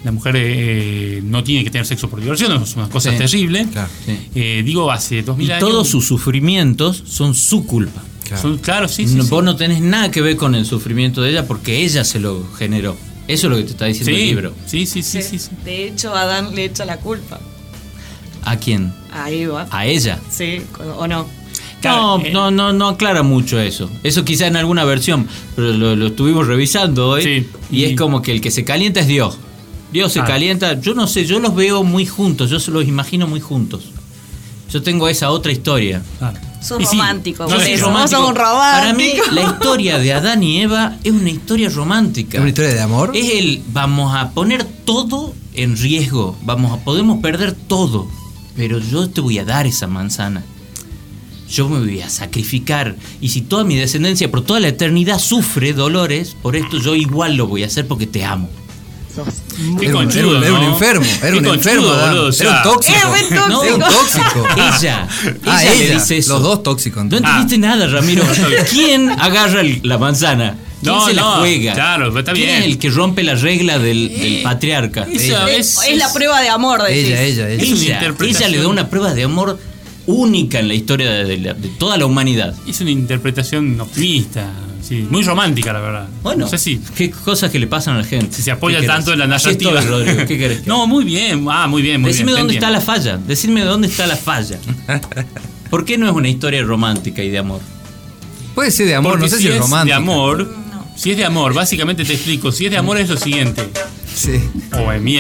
la mujer eh, no tiene que tener sexo por diversión, es una cosa Sí, terrible. claro, sí. Eh, digo, hace dos mil Y años... todos sus sufrimientos son su culpa. Claro. son- claro, sí, sí, No- sí. Vos no tenés nada que ver con el sufrimiento de ella porque ella se lo generó. Eso es lo que te está diciendo Sí, el libro. sí, sí, sí, sí, sí. De hecho, Adán le echa la culpa ¿A quién? a Eva. A ella. Sí, o no. Claro, no, eh. no, no, no aclara mucho eso. Eso quizá en alguna versión, pero lo, lo estuvimos revisando hoy. Sí, y, y- es como que el que se calienta es Dios. Dios se Ah. calienta. Yo no sé, yo los veo muy juntos, yo se los imagino muy juntos. Yo tengo esa otra historia. Claro. Sos Y sí, romántico, no, vos romántico. un Para mí, romántico. la historia de Adán y Eva es una historia romántica. ¿Es una historia de amor? Es el vamos a poner todo en riesgo, vamos a podemos perder todo, pero yo te voy a dar esa manzana. Yo me voy a sacrificar y si toda mi descendencia por toda la eternidad sufre dolores, por esto yo igual lo voy a hacer porque te amo. Qué Era un- conchudo, era un- era un ¿no? enfermo, era Qué un enfermo, boludo, o sea, Era un tóxico. Es re tóxico. Era un tóxico. Ella, Ah, ella le ella. dice eso. Los dos tóxicos, No entonces. entendiste nada, Ramiro. [LAUGHS] ¿Quién agarra el- la manzana? ¿Quién No, se la no, juega? claro, pero está ¿Quién bien. es el que rompe la regla del, del patriarca? Es, es- es la prueba de amor, decís. Ella, ella, ella. Ella, le da una prueba de amor única en la historia de, de la- de toda la humanidad. Es una interpretación optimista. sí. Muy romántica, la verdad. Bueno, no sé si, qué cosas que le pasan a la gente. si se apoya tanto en la estoy, narrativa. Rodrigo, ¿qué querés que [LAUGHS] no, muy bien. Ah, muy bien, muy Decime bien. dónde está la falla. Decime dónde está la falla. [LAUGHS] ¿Por qué no es una historia romántica y de amor? Puede ser de amor, Porque no sé si, si es de amor, si es de amor, básicamente te explico. Si es de amor es lo siguiente. Sí. O en mi.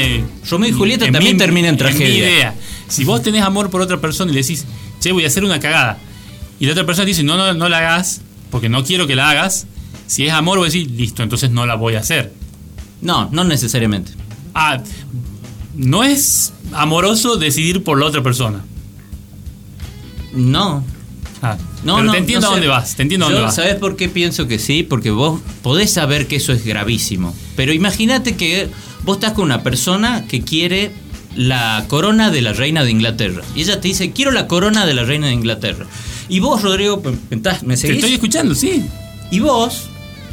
Romeo y Julieta en también mi- termina en mi tragedia. idea. Si vos tenés amor por otra persona y le decís, che, voy a hacer una cagada. Y la otra persona dice, no, no, no la hagas, porque no quiero que la hagas. Si es amor, vos decís, listo, entonces no la voy a hacer. No, no necesariamente. Ah, no es amoroso decidir por la otra persona. No. Ah, No, pero no, te entiendo no a sé. dónde vas, te entiendo a Yo, dónde vas. ¿Sabes por qué pienso que sí? Porque vos podés saber que eso es gravísimo. Pero imagínate que vos estás con una persona que quiere la corona de la reina de Inglaterra. Y ella te dice, quiero la corona de la reina de Inglaterra. Y vos, Rodrigo, ¿me ¿me Te seguís? estoy escuchando, sí. Y vos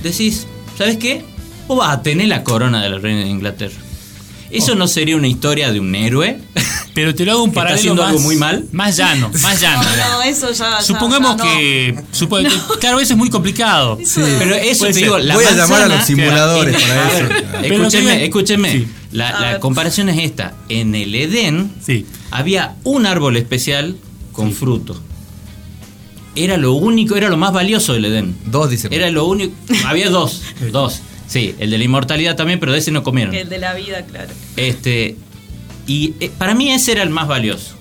decís, ¿sabes qué? Vos vas a tener la corona de la reina de Inglaterra. ¿Eso no sería una historia de un héroe? [LAUGHS] Pero te lo hago un ¿Que está paralelo haciendo más, algo muy mal? Más llano, más llano. No, no, eso ya. ya- Supongamos ya no. que, supo- Claro, eso es muy complicado. Eso- Pero eso Puede te ser. digo, la Voy a llamar a los simuladores en- para eso. Escúcheme, escúcheme. Sí. La, comparación es esta. En el Edén Sí. había un árbol especial con fruto. Era lo único, era lo más valioso del Edén. Dos, dice. Era lo único. Había dos, dos. Sí, el de la inmortalidad también, pero de ese no comieron. El de la vida, claro. Este, y eh, para mí ese era el más valioso.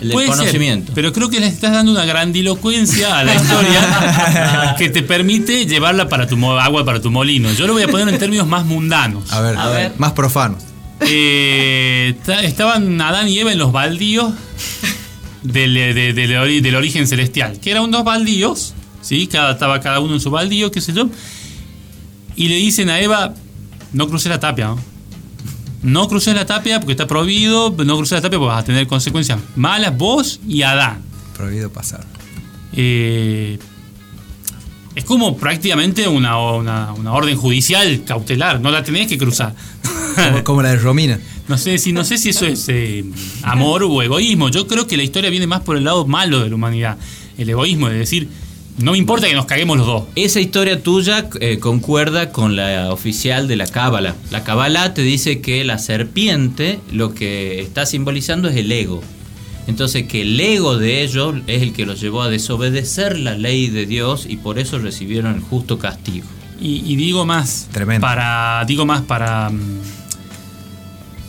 El Puede ser, conocimiento. pero creo que le estás dando una grandilocuencia a la historia [LAUGHS] que te permite llevarla para tu agua para tu molino. Yo lo voy a poner en términos más mundanos. A ver, A ver. más profanos. Eh, ta- estaban Adán y Eva en los baldíos del, de- de- del ori- del origen celestial, que eran unos baldíos, ¿sí? Cada, estaba cada uno en su baldío, qué sé yo. Y le dicen a Eva, no cruces la tapia, ¿no? No cruces la tapia porque está prohibido, no cruces la tapia porque vas a tener consecuencias malas vos y Adán. Prohibido pasar. Eh, es como prácticamente una, una, una orden judicial cautelar, no la tenés que cruzar. Como, como la de Romina. No sé si no sé si eso es eh, amor o egoísmo. Yo creo que la historia viene más por el lado malo de la humanidad. El egoísmo de decir, no me importa que nos caguemos los dos. Esa historia tuya eh, concuerda con la oficial de la Cábala. La Cábala te dice que la serpiente lo que está simbolizando es el ego. Entonces que el ego de ellos es el que los llevó a desobedecer la ley de Dios y por eso recibieron el justo castigo. Y, y digo más, Tremendo. para digo más para mm,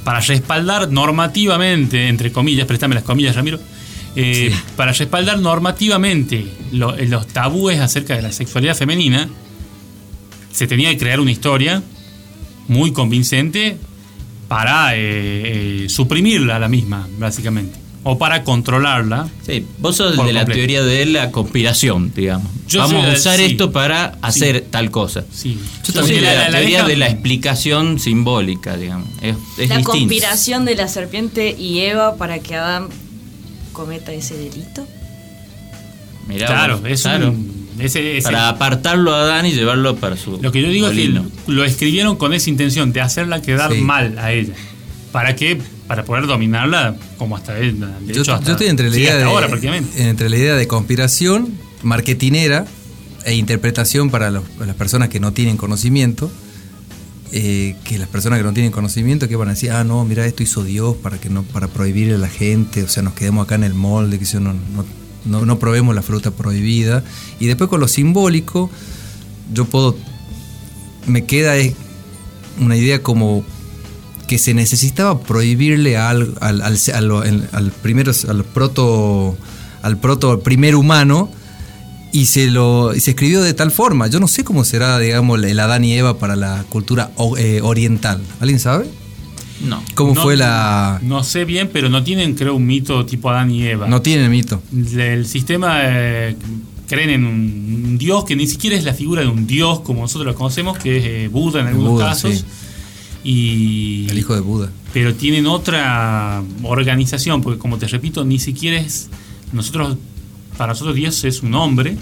para respaldar normativamente, entre comillas, préstame las comillas, Ramiro, eh, Sí. para respaldar normativamente lo- los tabúes acerca de la sexualidad femenina, se tenía que crear una historia muy convincente para eh, eh, suprimirla a la misma, básicamente. O para controlarla. Sí, vos sos Por de la teoría de la conspiración, digamos. Yo Vamos soy a de- usar sí. esto para hacer tal cosa. Sí. Yo también la- la, la- la teoría de la explicación simbólica, digamos. Es, es La distinto. conspiración de la serpiente y Eva para que Adán cometa ese delito. Mirá Claro, es claro. un. ese- ese- Para apartarlo a Adán y llevarlo para su. Lo que yo digo molino. es que lo escribieron con esa intención de hacerla quedar Sí. mal a ella. ¿Para qué? Para poder dominarla como hasta él. De Yo, hecho, hasta, yo estoy entre la idea de, ahora prácticamente. entre la idea de conspiración, marketinera e interpretación para los- las personas que no tienen conocimiento. Eh, que las personas que no tienen conocimiento que van a decir, ah, no, mira, esto hizo Dios para que no para prohibirle a la gente, o sea, nos quedemos acá en el molde, que si no, no, no, probemos la fruta prohibida. Y después con lo simbólico, yo puedo, me queda una idea como que se necesitaba prohibirle al, al, al, al- al primero, al proto, al proto primer humano y se lo y se escribió de tal forma. Yo no sé cómo será, digamos, el Adán y Eva para la cultura eh, oriental. ¿Alguien sabe? No. ¿Cómo No- fue la...? No sé bien, pero no tienen, creo, un mito tipo Adán y Eva. No tiene mito. El sistema eh, creen en un, un dios que ni siquiera es la figura de un dios como nosotros lo conocemos, que es eh, Buda en algunos Buda, casos. sí. Y El hijo de Buda. pero tienen otra organización, porque como te repito, ni siquiera es nosotros para nosotros Dios es un hombre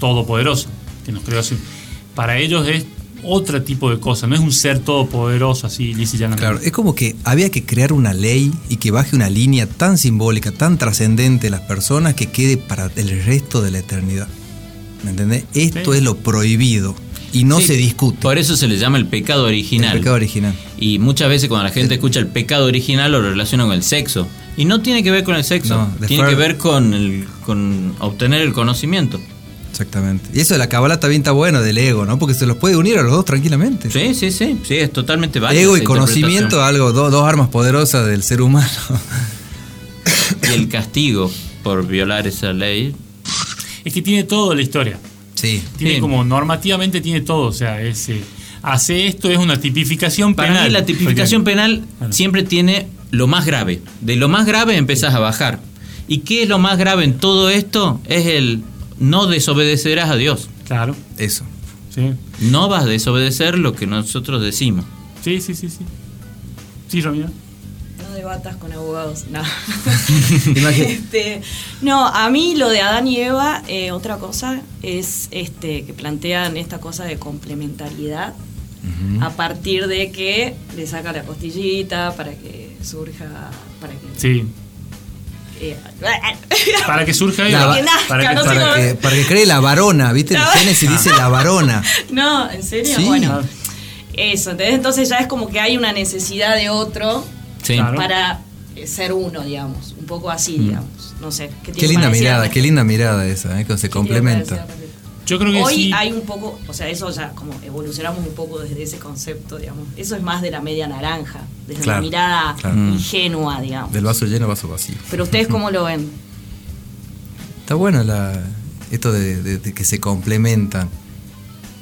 todopoderoso que nos creó así. Para ellos es otro tipo de cosa, no es un ser todopoderoso así lisa y llanamente. Claro, es como que había que crear una ley y que baje una línea tan simbólica, tan trascendente de las personas que quede para el resto de la eternidad. ¿Me entendés? Esto Sí. es lo prohibido y no Sí, se discute. Por eso se le llama el pecado original. El pecado original. Y muchas veces cuando la gente escucha el pecado original lo relaciona con el sexo. Y no tiene que ver con el sexo, No, tiene que ver con, el, con obtener el conocimiento. Exactamente. Y eso de la cabala también está bueno del ego, ¿no? Porque se los puede unir a los dos tranquilamente. Sí, sí, sí, sí, es totalmente válido. ego y conocimiento, algo, do- dos armas poderosas del ser humano. [COUGHS] Y el castigo por violar esa ley. Es que tiene todo la historia. sí. Tiene Sí. como normativamente tiene todo. O sea, es, eh, hace esto es una tipificación Para penal. mí la tipificación Porque- penal siempre tiene lo más grave. De lo más grave empezás a bajar. ¿Y qué es lo más grave en todo esto? Es el no desobedecerás a Dios. Claro, Eso. sí. No vas a desobedecer lo que nosotros decimos. Sí, sí, sí, sí. Sí, Romina. No debatas con abogados, no. [LAUGHS] Imagina- Este, no, a mí lo de Adán y Eva, eh, otra cosa es este que plantean esta cosa de complementariedad a partir de que le saca la costillita para que surja, para que Sí. eh, Para que surja La- Eva. que nazca, para que- no Para que, para que cree la varona, ¿viste? En Génesis dice la varona. [LAUGHS] No, ¿en serio? Sí. Bueno, eso, ¿entendés? Entonces ya es como que hay una necesidad de otro Sí. Para eh, ser uno, digamos. Un poco así, digamos. No sé. ¿qué Qué linda mirada, qué linda mirada esa, ¿eh? Que se ¿Qué tienes para complementa. Yo creo que Hoy sí. hay un poco, o sea, eso ya como evolucionamos un poco desde ese concepto, digamos. Eso es más de la media naranja, desde Claro, la mirada claro. ingenua, digamos. Del vaso lleno, vaso vacío. Pero ustedes cómo lo ven? Está bueno la, esto de, de- de que se complementan.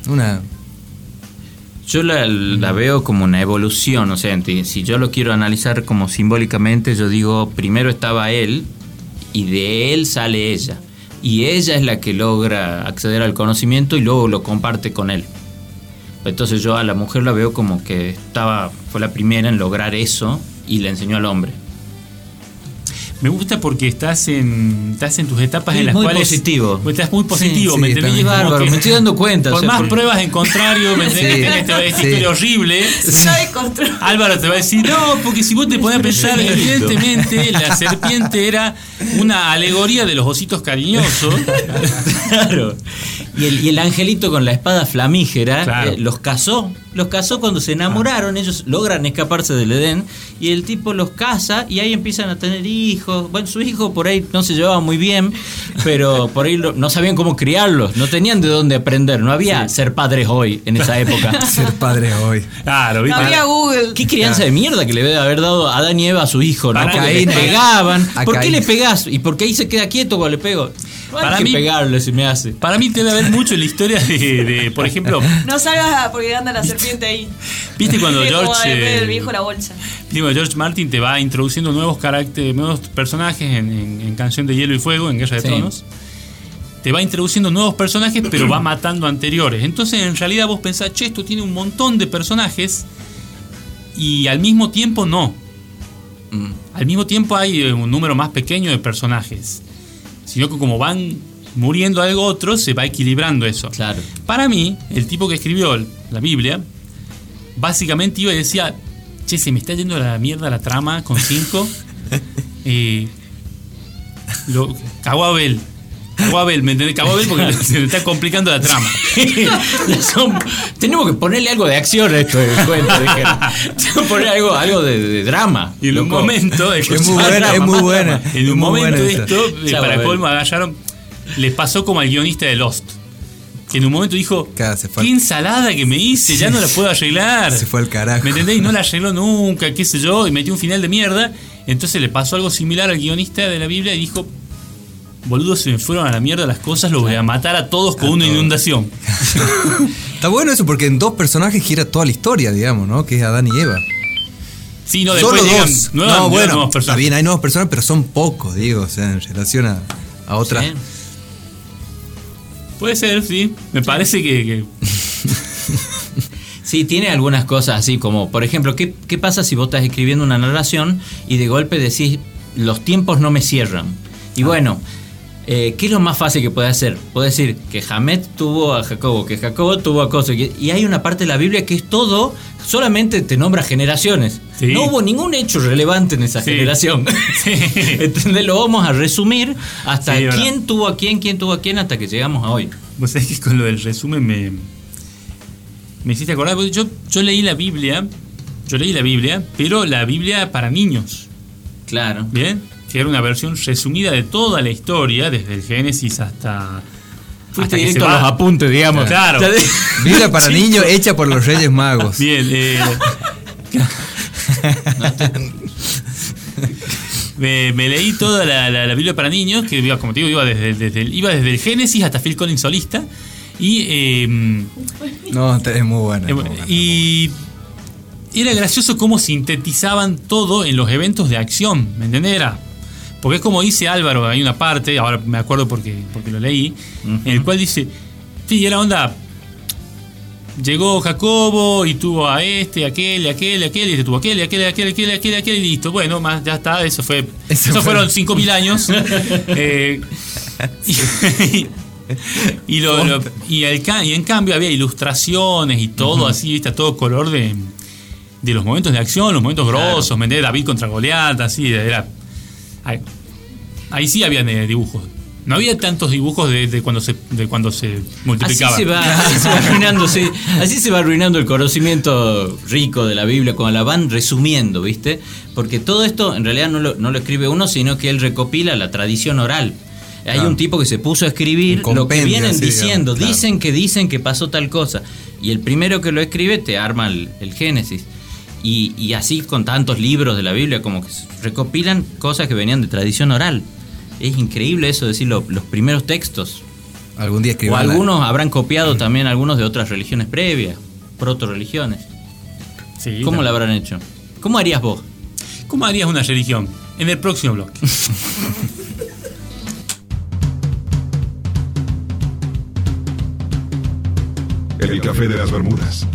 Una. Yo la, la veo como una evolución, o sea, si yo lo quiero analizar como simbólicamente, yo digo, primero estaba él y de él sale ella. Y ella es la que logra acceder al conocimiento y luego lo comparte con él. Entonces yo a la mujer la veo como que estaba, fue la primera en lograr eso y le enseñó al hombre. Me gusta porque estás en, estás en tus etapas Sí, en las muy cuales. positivo. Estás muy positivo, Sí, ¿me sí, entendés? bárbaro, que me estoy dando cuenta, Por o sea, más por- pruebas en contrario, ¿me entendés? Sí, Que esta, esta sí. historia horrible. Álvaro te va a decir, no, porque si vos te pones a pensar, evidentemente la serpiente era una alegoría de los ositos cariñosos. [LAUGHS] Claro. Y el, y el angelito con la espada flamígera Claro. eh, los casó. Los casó cuando se enamoraron, ellos logran escaparse del Edén y el tipo los casa y ahí empiezan a tener hijos. Bueno, su hijo por ahí no se llevaba muy bien, pero por ahí lo- no sabían cómo criarlos, no tenían de dónde aprender, no había ser padres hoy en esa época. [LAUGHS] Ser padre hoy. Claro, No ¿viste? había Google. ¿Qué crianza de mierda que le debe haber dado Adán y Eva a su hijo? ¿no? Porque le pegaban. A ¿Por qué le pegás? ¿Y por qué ahí se queda quieto cuando le pego? Hay Para que mí- pegarle si me hace. Para mí debe haber mucho la historia de, de, por ejemplo, No salgas porque anda la serpiente ahí. ¿viste [LAUGHS] cuando Es como George, el eh, viejo la bolsa. viste cuando George Martin te va introduciendo nuevos caracteres, nuevos personajes en, en- en Canción de Hielo y Fuego, en Guerra de Sí. Tronos? Te va introduciendo nuevos personajes, pero va matando anteriores. Entonces, en realidad, vos pensás, che, esto tiene un montón de personajes y al mismo tiempo no. Mm. Al mismo tiempo hay eh, un número más pequeño de personajes. Sino que como van muriendo algo otro, se va equilibrando eso. Claro. Para mí, el tipo que escribió la Biblia, básicamente iba y decía, che, se me está yendo la mierda la trama con cinco. [LAUGHS] eh, lo, cagó a Abel. A Abel, ¿me entendés? A Abel porque [LAUGHS] se me está complicando la trama. [LAUGHS] Son- tenemos que ponerle algo de acción a esto del cuento. dijeron. Tenemos que poner algo, algo de, de drama. Y en un momento, Es muy buena, es muy buena. En un muy momento de esto, eh, Chavo, para Abel. colmo, agarraron. Les pasó como al guionista de Lost. Que en un momento dijo: ¡Qué al- ensalada que me hice! Ya no la puedo arreglar. Se fue al carajo. ¿Me entendés? Y no la arregló nunca, qué sé yo, y metió un final de mierda. Entonces le pasó algo similar al guionista de la Biblia y dijo: Boludo, se me fueron a la mierda las cosas, los voy a matar a todos con una inundación. [LAUGHS] Está bueno eso porque en dos personajes gira toda la historia, digamos, ¿no? Que es Adán y Eva. Sí, no, después Solo dos. nuevas, no, bueno, nuevas está bien, hay nuevas personas, pero son pocos, digo, o sea, en relación a, a otras. Sí. Puede ser, sí. Me parece que, que- Sí, tiene algunas cosas así como, por ejemplo, ¿qué, ¿qué pasa si vos estás escribiendo una narración y de golpe decís, los tiempos no me cierran? Ah. Y bueno, eh, ¿qué es lo más fácil que puede hacer? Puede decir que Hamed tuvo a Jacobo, que Jacobo tuvo a Coso. Y hay una parte de la Biblia que es todo, solamente te nombra generaciones. Sí. No hubo ningún hecho relevante en esa Sí. generación. [LAUGHS] Sí. [LAUGHS] ¿Entendés? Lo vamos a resumir hasta Sí, verdad. quién tuvo a quién, quién tuvo a quién, hasta que llegamos a hoy. Vos sabés que con lo del resumen me, me hiciste acordar. Yo, yo leí la Biblia, yo leí la Biblia, pero la Biblia para niños, Claro. ¿bien? Que era una versión resumida de toda la historia, desde el Génesis hasta. Fuiste hasta que directo a los apuntes, digamos. Claro. Biblia [LAUGHS] para niños hecha por los Reyes Magos. [LAUGHS] Bien, eh, [LAUGHS] me, me leí toda la, la- la Biblia para niños, que iba, como te digo, iba desde, desde el, iba desde el Génesis hasta Phil Collins solista. Y, eh, No, es muy buena. es muy buena. y era gracioso cómo sintetizaban todo en los eventos de acción, ¿me entendés? Era- porque es como dice Álvaro, hay una parte, ahora me acuerdo porque, porque lo leí, en el cual dice, sí, era onda, llegó Jacobo y tuvo a este, aquel, aquel, aquel, y este tuvo aquel, aquel, aquel, aquel, aquel, aquel, y listo. Bueno, más ya está, eso fue. [LAUGHS] Eso Eso, fue. fueron 5.000 años. [LAUGHS] Eh, y, [LAUGHS] y lo- lo- y, y en cambio había ilustraciones y todo así, viste, todo color de, de los momentos de acción, los momentos grosos, ¿me entendés? David contra Goliat, así, era. Ahí, ahí sí habían eh, dibujos. No había tantos dibujos de, de cuando se de cuando se Así multiplicaba. se, va, así se va arruinando, sí. así se va arruinando el conocimiento rico de la Biblia cuando la van resumiendo, ¿viste? Porque todo esto en realidad no lo, no lo escribe uno, sino que él recopila la tradición oral. Hay Claro. un tipo que se puso a escribir lo que vienen sí, diciendo. digamos, claro. Dicen que dicen que pasó tal cosa. Y el primero que lo escribe te arma el, el Génesis. Y, y así con tantos libros de la Biblia, como que recopilan cosas que venían de tradición oral. Es increíble eso, decir lo- los primeros textos. Algún día O algunos habrán copiado también algunos de otras religiones previas, proto-religiones. Sí, ¿Cómo también. la habrán hecho? ¿Cómo harías vos? ¿Cómo harías una religión? En el próximo bloque. [LAUGHS] El café de las Bermudas.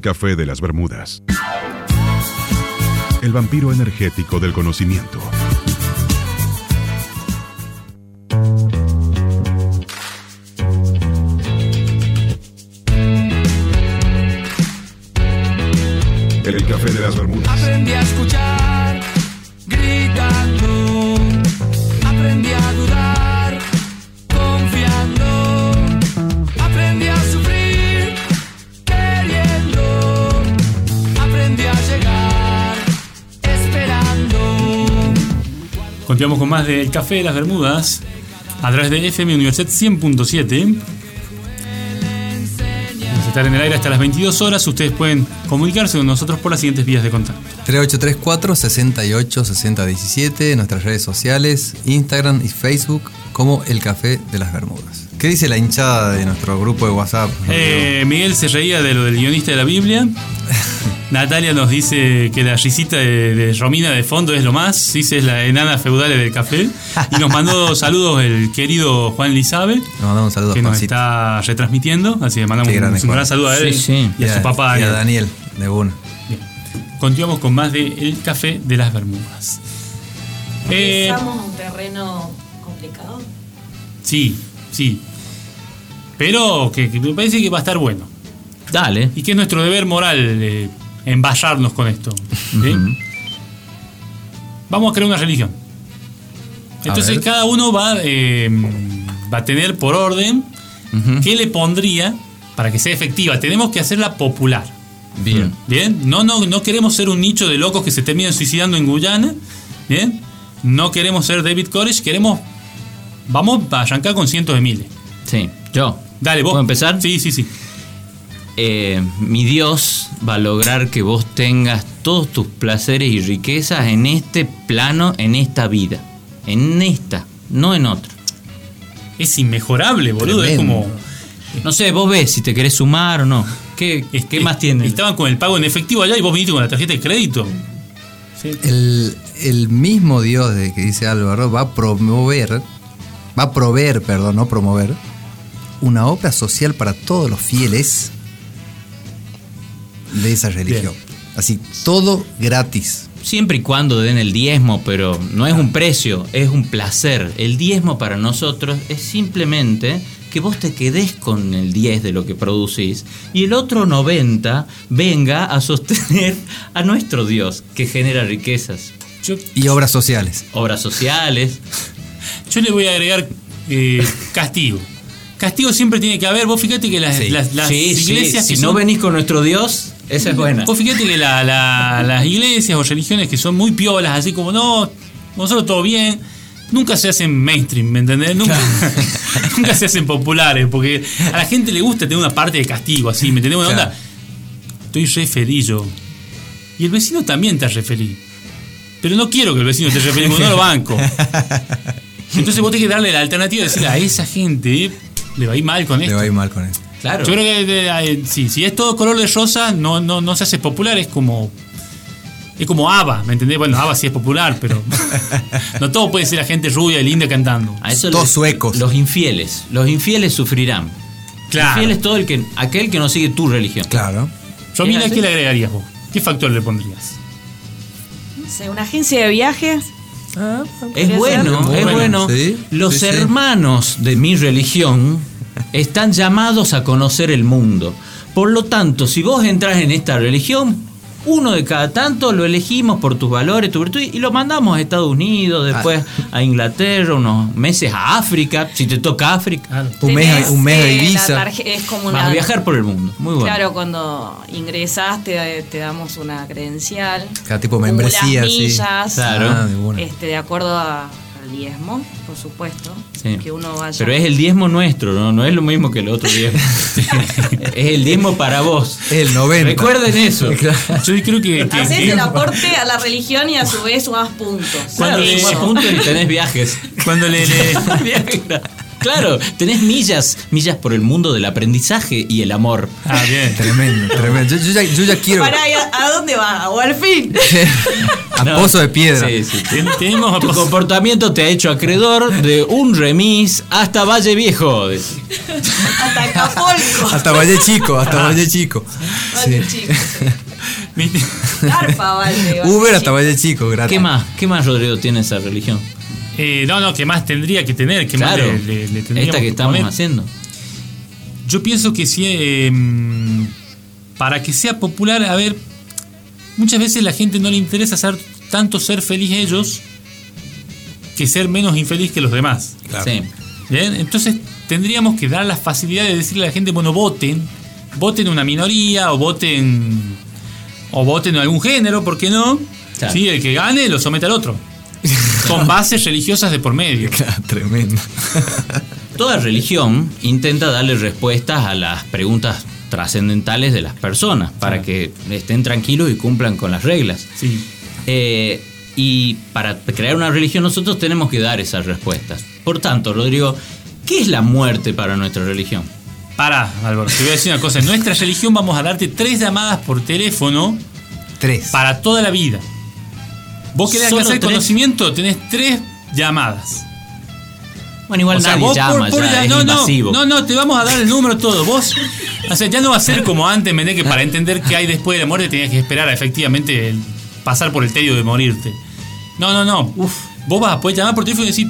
Café de las Bermudas. El vampiro energético del conocimiento. Continuamos con más del Café de las Bermudas a través de FM Universidad 100.7. Vamos a estar en el aire hasta las 22 horas. Ustedes pueden comunicarse con nosotros por las siguientes vías de contacto. 3834 68 60 17, nuestras redes sociales, Instagram y Facebook como El Café de las Bermudas. ¿Qué dice la hinchada de nuestro grupo de WhatsApp? Eh, Miguel se reía de lo del guionista de la Biblia. [LAUGHS] Natalia nos dice que la risita de, de Romina de fondo es lo más. Dice es la enana feudal del café. Y nos mandó [LAUGHS] saludos el querido Juan Lizabe, Nos mandamos un saludo que nos Juancito. está retransmitiendo. Así que mandamos un, gran saludo a él Sí, sí. y a su papá. y a Daniel. De una. Continuamos con más de El Café de las Bermudas. Eh, Empezamos un terreno complicado. sí, sí. Pero que, que me parece que va a estar bueno. Dale. Y que es nuestro deber moral eh, envallarnos con esto. ¿sí? Vamos a crear una religión. Entonces cada uno va, eh, va a tener por orden qué le pondría para que sea efectiva. Tenemos que hacerla popular. Bien. Bien, no, no, no queremos ser un nicho de locos que se terminan suicidando en Guyana. Bien, no queremos ser David Koresh, queremos. Vamos a arrancar con cientos de miles. Sí. Yo. Dale, vos. ¿Puedo empezar? Sí, sí, sí. Eh, mi Dios va a lograr que vos tengas todos tus placeres y riquezas en este plano, en esta vida. En esta, no en otra. Es inmejorable, boludo. Es como. No sé, vos ves si te querés sumar o no. ¿Qué, es- qué más tiene? Estaban con el pago en efectivo allá y vos viniste con la tarjeta de crédito. Sí. El, el mismo Dios de que dice Álvaro va a promover, va a proveer, perdón, no promover, una obra social para todos los fieles de esa religión. Así, todo gratis. Siempre y cuando den el diezmo, pero no es un precio, es un placer. El diezmo para nosotros es simplemente que vos te quedes con el 10 de lo que producís y el otro 90 venga a sostener [LAUGHS] a nuestro Dios que genera riquezas, Yo, Y obras sociales. obras sociales. yo le voy a agregar eh, castigo. Castigo siempre tiene que haber. Vos fíjate que las, Sí. las- las Sí, sí, iglesias si no son- venís con nuestro Dios, esa es buena. Vos fíjate que la- la- las iglesias o religiones que son muy piolas, así como no, nosotros todo bien, nunca se hacen mainstream, ¿me entendés? Nunca, [LAUGHS] nunca se hacen populares, porque a la gente le gusta tener una parte de castigo, así, ¿me entendés? Una Claro. onda, estoy re feliz yo. Y el vecino también está re feliz. Pero no quiero que el vecino esté re feliz, porque no lo banco. [LAUGHS] Entonces vos tenés que darle la alternativa de decirle a esa gente le va a ir mal con Le esto. va a ir mal con eso. Claro. Yo creo que sí, si es todo color de rosa, no, no, no se hace popular, es como. Es como ABBA, ¿me entendés? Bueno, ABBA sí es popular, pero. [LAUGHS] no todo puede ser la gente rubia y linda cantando. A eso Todos les- suecos. Los infieles. Los infieles sufrirán. Claro. Infiel es todo el que, aquel que no sigue tu religión. Claro. Romina, ¿Era ¿qué le agregarías vos? ¿Qué factor le pondrías? No sé, una agencia de viajes. Es Podría bueno, ser. es Bueno, bueno. sí, Los sí, sí. hermanos de mi religión están llamados a conocer el mundo. Por lo tanto, si vos entras en esta religión, uno de cada tanto lo elegimos por tus valores, tu virtud, y lo mandamos a Estados Unidos, después a Inglaterra, unos meses a África, si te toca África. Un mes, un mes a eh, Ibiza. es como Vas una. a viajar por el mundo. Muy bueno. Claro, cuando ingresas te, te damos una credencial. Cada tipo de acumulas membresía, sí. Claro. Ah, de este, de acuerdo a- al diezmo, por supuesto. Sí. Que uno vaya. Pero es el diezmo nuestro, ¿no? No es lo mismo que el otro diezmo. [LAUGHS] es el diezmo para vos. Es el 90. Recuerden eso. [LAUGHS] Yo creo que. que- Haces el aporte a la religión y a su vez sumás puntos. Cuando Claro, le- sumás puntos y tenés viajes. cuando le, le- [LAUGHS] Viajes. Claro, tenés millas, millas por el mundo del aprendizaje y el amor. Ah, bien. Tremendo, tremendo. Yo, yo ya, yo ya [LAUGHS] quiero. Pará, ¿y ¿a, a dónde va? ¿O al fin? [LAUGHS] a Pozo de Piedra. Sí, sí. Ten- [LAUGHS] Tenemos Tu comportamiento te ha hecho acreedor de un remis hasta Valle Viejo. Hasta Acapulco. Hasta Valle Chico, hasta Valle Chico. Valle Sí. Chico. Carpa, Valle. Valle Uber hasta Chico. Valle Chico, gratis. ¿Qué más? ¿Qué más, Rodrigo, tiene esa religión? Eh, no, no, ¿qué más tendría que tener? ¿Qué Claro, más le, le- le tendríamos esta que estamos poner? haciendo. Yo pienso que sí, eh, para que sea popular, a ver, muchas veces la gente no le interesa ser, tanto ser feliz ellos que ser menos infeliz que los demás. Sí. ¿Bien? Entonces tendríamos que dar la facilidad de decirle a la gente, bueno, voten, voten una minoría o voten o voten en algún género, ¿por qué no? Claro. Sí, el que gane lo somete al otro. Con bases religiosas de por medio. [LAUGHS] Tremendo. [LAUGHS] Toda religión intenta darle respuestas a las preguntas trascendentales de las personas para que estén tranquilos y cumplan con las reglas. Sí. Eh, y para crear una religión nosotros tenemos que dar esas respuestas. Por tanto, Rodrigo, ¿qué es la muerte para nuestra religión? Pará, Álvaro, te voy a decir una cosa. En nuestra religión vamos a darte tres llamadas por teléfono Tres. para toda la vida. Vos querés ¿Solo hacer tres? conocimiento, tenés tres llamadas. Bueno, igual O sea, nadie vos llama por- por ya, no, no, no, no, te vamos a dar el número todo. Vos, o sea, ya no va a ser como antes, ¿me entendés? Que para entender qué hay después de la muerte tenías que esperar a efectivamente el- pasar por el tedio de morirte. No, no, no. Uf, vos vas a poder llamar por teléfono y decir,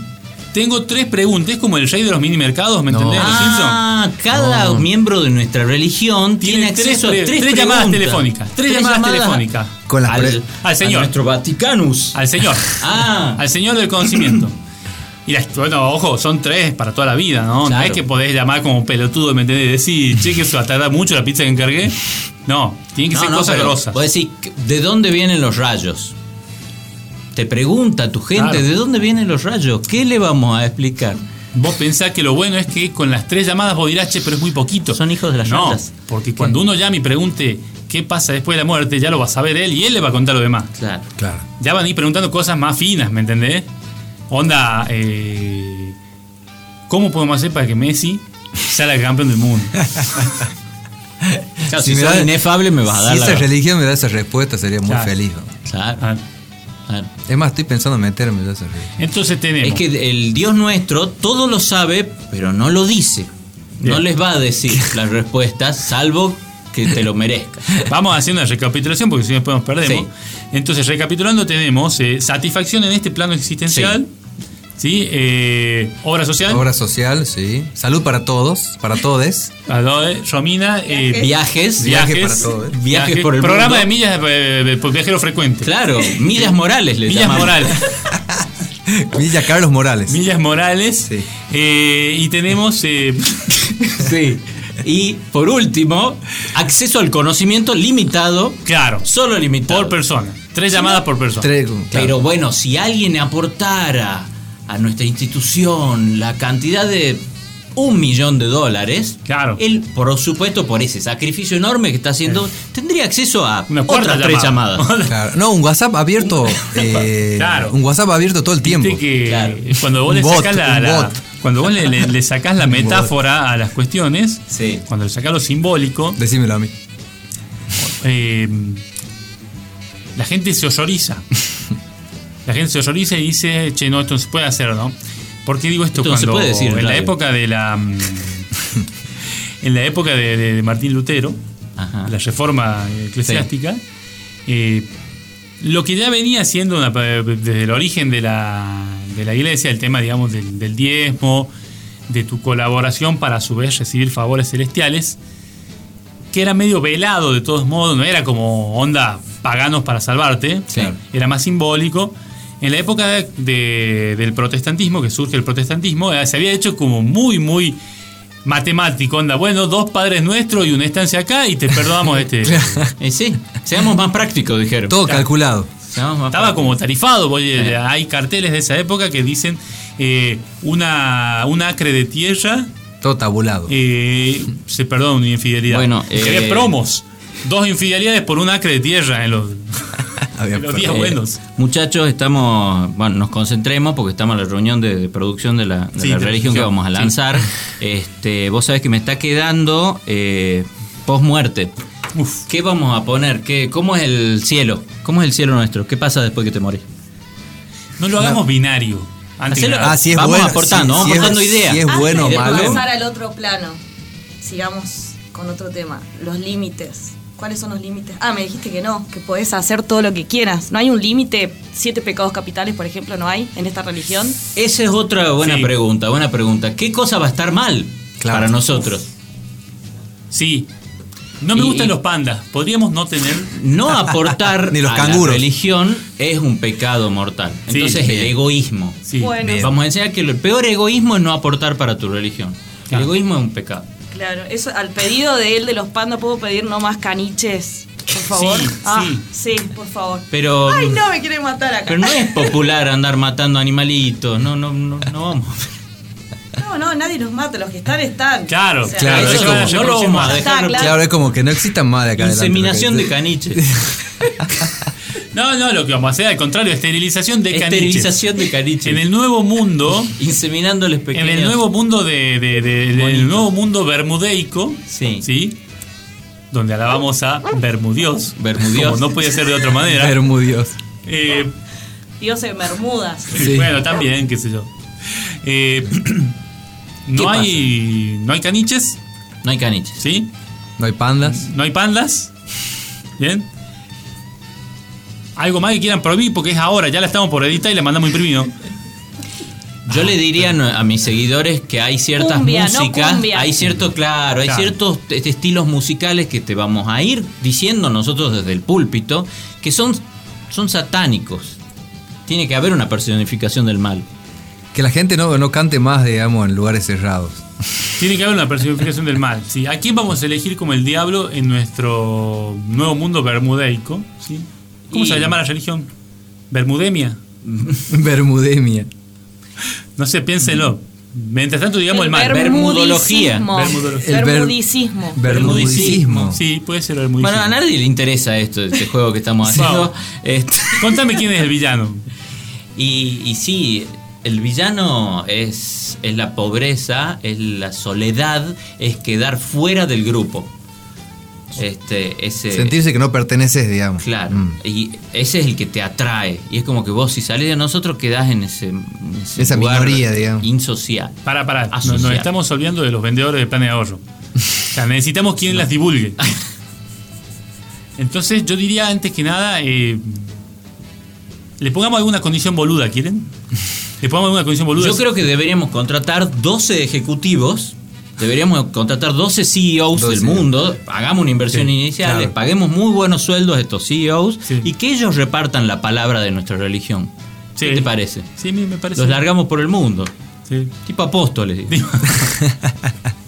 tengo tres preguntas. Es como el rey de los mini mercados, ¿me No. entendés? Ah, cada No. miembro de nuestra religión tiene, Tiene tres, acceso a tres, tres llamadas telefónicas. Tres, llamadas, telefónicas. Con las al, Al señor. a nuestro Vaticanus. Al señor. [LAUGHS] Ah. Al señor del conocimiento. Y las, bueno, ojo, son tres para toda la vida, ¿no? No es que podés llamar como pelotudo, ¿me entendés? Decir, che, que eso va a tardar mucho la pizza que encargué. No, tienen que No, ser no, cosas grosas. Vos decís, ¿de dónde vienen los rayos? Te pregunta tu gente, Claro. ¿de dónde vienen los rayos? ¿Qué le vamos a explicar? Vos pensás que lo bueno es que con las tres llamadas vos dirás, che, pero es muy poquito. Son hijos de las No, porque cuando uno llame y pregunte qué pasa después de la muerte, ya lo va a saber él y él le va a contar lo demás. Claro. Claro. Ya van a ir preguntando cosas más finas, ¿me entendés? Onda, eh, ¿cómo podemos hacer para que Messi salga campeón del mundo? [LAUGHS] Claro, Si si me da- inefable me vas a dar Si la esa religión me da esa respuesta, sería muy Claro. feliz. ¿no? Claro, Ah. Es más, estoy pensando en meterme religión. Entonces tenemos. Es que el Dios nuestro todo lo sabe, pero no lo dice. No les va a decir [LAUGHS] las respuestas, salvo que te lo merezcas. Vamos haciendo una recapitulación porque si no después nos perdemos. Entonces, recapitulando, tenemos eh, satisfacción en este plano existencial. ¿Sí? Eh, obra social. Obra social, sí. Salud para todos, para todes. [LAUGHS] Adobe, Romina. eh, Viajes, Viaje viajes. para todo, ¿eh? Viajes por el Programa mundo. de millas eh, por viajero frecuente. Claro, millas morales le Millas llamamos. Morales. [LAUGHS] Villa Carlos Morales. Millas Morales. Sí. Eh, y tenemos. eh, [LAUGHS] Sí. Y por último, acceso al conocimiento limitado, claro. solo limitado. Por persona. Tres llamadas por persona. Tres- claro. Pero bueno, si alguien aportara a nuestra institución la cantidad de un millón de dólares, Claro. él, por supuesto, por ese sacrificio enorme que está haciendo, tendría acceso a Una cuarta otras tres llamada. llamadas. [LAUGHS] Claro. No, un WhatsApp abierto. eh, [LAUGHS] Claro. Un WhatsApp abierto todo el tiempo. Que Claro. cuando vos Un le bot, sacás la, cuando vos le, le- le sacás la [LAUGHS] metáfora a las cuestiones, Sí. cuando le sacás lo simbólico, Decímelo a mí. eh, la gente se horroriza. La gente se horroriza y dice, che, no, esto no se puede hacer, ¿no? ¿Por qué digo esto? Esto no se cuando puede decir en la época de la mm, [LAUGHS] en la época de, de- de Martín Lutero, Ajá. la reforma eclesiástica, eh, lo que ya venía siendo una- desde el origen de la, de la iglesia, el tema, digamos, del, del diezmo, de tu colaboración para a su vez recibir favores celestiales, que era medio velado de todos modos, no era como onda paganos para salvarte, Sí. era más simbólico. En la época de- de- del protestantismo, que surge el protestantismo, eh, se había hecho como muy, muy matemático, onda, bueno, dos padres nuestros y una estancia acá y te perdonamos este... [LAUGHS] Eh, sí, seamos más prácticos, dijeron. Todo calculado. Seamos más Estaba prácticos. como tarifado, voy, eh, hay carteles de esa época que dicen eh, una, un acre de tierra Todo tabulado. eh, se perdona una infidelidad. Bueno, eh, promos. Dos infidelidades por un acre de tierra en los. Había los días Eh, buenos. Muchachos, estamos, bueno, nos concentremos porque estamos en la reunión de, de producción de la, de Sí, la de religión que vamos a sí. lanzar. [LAUGHS] Este, vos sabés que me está quedando eh, post muerte. Uf. ¿Qué vamos a poner? ¿Qué, ¿Cómo es el cielo? ¿Cómo es el cielo nuestro? ¿Qué pasa después que te morís? No lo hagamos binario. Ah, si es Vamos bueno, aportando, si- vamos si es- aportando ideas. Si es bueno o malo. pasar al otro plano, sigamos con otro tema. Los límites. ¿Cuáles son los límites? Ah, me dijiste que no, que podés hacer todo lo que quieras. ¿No hay un límite? Siete pecados capitales, por ejemplo, ¿no hay en esta religión? Esa es otra buena Sí. pregunta, buena pregunta. ¿Qué cosa va a estar mal Claro. para nosotros? Sí. No me Y- gustan los pandas. Podríamos no tener. No aportar [LAUGHS] Ni los a canguros. la religión es un pecado mortal. Sí, Entonces el egoísmo. Sí. Bueno. Vamos a enseñar que el peor egoísmo es no aportar para tu religión. Claro. El egoísmo es un pecado. Claro, eso al pedido de él de los pandas, ¿puedo pedir no más caniches? Por favor. Sí, ah, sí. sí, por favor. Pero, Ay, no, me quieren matar acá. pero no es [LAUGHS] popular andar matando animalitos. No, no, no, no vamos. No, no, nadie los mata, los que están, están. Claro, Claro, es como- no lo vamos a Está dejar. claro. Claro, es como que no existan más de acá adelante. Inseminación de caniches. [LAUGHS] No, no, lo que vamos a hacer al contrario, esterilización de caniches. Esterilización de caniches. En el nuevo mundo, Inseminándoles en pequeños. el nuevo mundo de, de- Bonitos. nuevo mundo bermudeico, Sí. Donde alabamos a Bermudios. Bermudios. Como no podía ser de otra manera. Bermudios. Eh, Dios en Bermudas. Sí. Bueno, también, qué sé yo. Eh, [CLEARS THROAT] no ¿Qué hay no hay caniches, No hay caniches. ¿sí? No hay pandas. No hay pandas. Bien. Algo más que quieran prohibir porque es ahora, ya la estamos por editar y la mandamos imprimido. Yo le diría a mis seguidores que hay ciertas Cumbia, músicas, hay cierto, claro, hay Claro. ciertos estilos musicales que te vamos a ir diciendo nosotros desde el púlpito que son, son satánicos. Tiene que haber una personificación del mal. Que la gente no, no cante más, digamos, en lugares cerrados. Tiene que haber una personificación del mal. ¿sí? ¿A quién vamos a elegir como el diablo en nuestro nuevo mundo bermudeico? ¿sí? ¿Cómo Y- se llama la religión? ¿Bermudemia? [LAUGHS] Bermudemia. No sé, piénselo. Mientras tanto, digamos el, mal. Bermudología. bermudicismo. El Bermudicismo. Bermudicismo. Sí, puede ser bermudismo. Bueno, a nadie le interesa esto, este juego que estamos haciendo. Este, Contame quién es el villano. [LAUGHS] y, y sí, el villano es, es la pobreza, es la soledad, es quedar fuera del grupo. Este, ese, Sentirse que no perteneces, digamos. Claro, Mm. y ese es el que te atrae. Y es como que vos, si salís de nosotros, quedás en ese, en ese Esa lugar minoría, digamos. Insocial. Para, para. Nos, estamos olvidando de los vendedores de plan de ahorro. [LAUGHS] O sea, necesitamos quien las divulgue. [LAUGHS] Entonces, yo diría antes que nada, eh, le pongamos alguna condición boluda, ¿quieren? Le pongamos alguna condición boluda. Yo creo que deberíamos contratar 12 ejecutivos. Deberíamos contratar 12 CEOs 12. del mundo, hagamos una inversión Sí, inicial, claro. les paguemos muy buenos sueldos a estos CEOs Sí. y que ellos repartan la palabra de nuestra religión. Sí. ¿Qué te parece? Sí, me parece. Los largamos por el mundo, tipo apóstoles. [LAUGHS] [LAUGHS]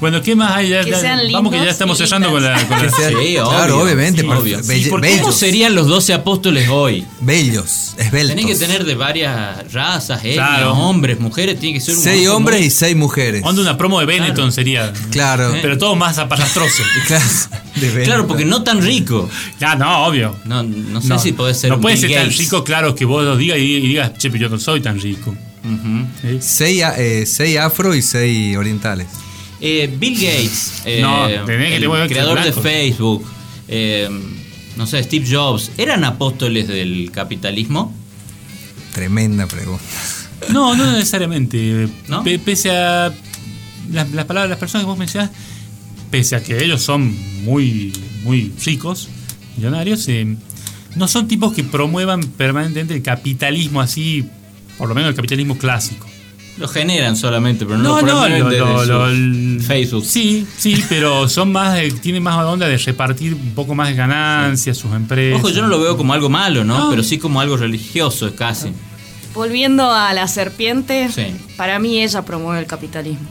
Bueno, ¿qué más hay? Ya- Que vamos que ya estamos y cerrando con la... con la- Que sean- Sí, claro, obvio. obviamente. Sí, pero obvio. belle- Sí, porque bellos. ¿Cómo serían los 12 apóstoles hoy? Bellos, esbeltos. Tenés que tener de varias razas, etnias, Claro. hombres, mujeres, tiene que ser un Seis hombres muy- y seis mujeres. Onda una promo de Benetton sería. Claro. Pero todo más apallastroso. [LAUGHS] Claro. Claro, porque no tan rico. Ya, no, obvio. No, no sé si podés ser No puede ser tan rico, claro, que vos lo digas y, y digas, che, pero yo no soy tan rico. Ujú. ¿Sí? Seis, a- eh, seis afro y seis orientales. Eh, Bill Gates, [LAUGHS] eh, No, tenés que el te voy a ver que creador de. Facebook, eh, no sé, Steve Jobs, ¿eran apóstoles del capitalismo? Tremenda pregunta. [LAUGHS] No, no necesariamente. Pese a las, las palabras, las personas que vos mencionás, pese a que ellos son muy, muy ricos, millonarios, eh, no son tipos que promuevan permanentemente el capitalismo así, por lo menos el capitalismo clásico. Lo generan solamente, pero no, No, lo no, lo- lo- lo- Facebook. Sí, sí, pero son más de- tienen más onda de repartir un poco más de ganancias, sus empresas. Ojo, yo no lo veo como algo malo, ¿no? No. Pero sí como algo religioso, casi. Volviendo a la serpiente, Sí. para mí ella promueve el capitalismo.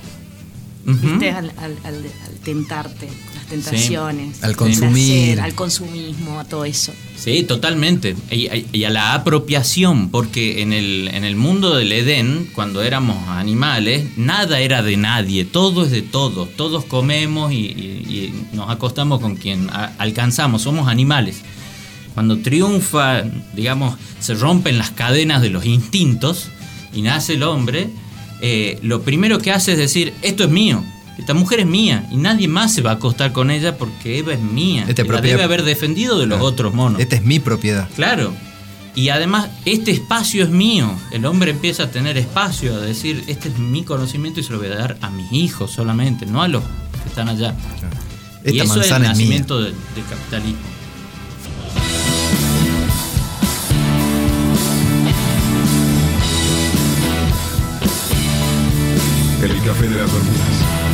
Ujú. ¿Viste? Al, al- al- al tentarte, tentaciones. Al al consumir. placer, al consumismo, a todo eso. Sí, totalmente. Y, y a la apropiación, porque en el, en el mundo del Edén, cuando éramos animales, nada era de nadie, todo es de todos. Todos comemos y, y- y nos acostamos con quien a- alcanzamos, somos animales. cuando triunfa, digamos, se rompen las cadenas de los instintos y nace el hombre, eh, lo primero que hace es decir, esto es mío, esta mujer es mía y nadie más se va a acostar con ella porque Eva es mía. Esta es y la debe haber defendido de los Claro. otros monos. Esta es mi propiedad. Claro. Y además, este espacio es mío. El hombre empieza a tener espacio, a decir, este es mi conocimiento y se lo voy a dar a mis hijos solamente, no a los que están allá. y Esta eso es el nacimiento del, capitalismo. El café de las Bermudas.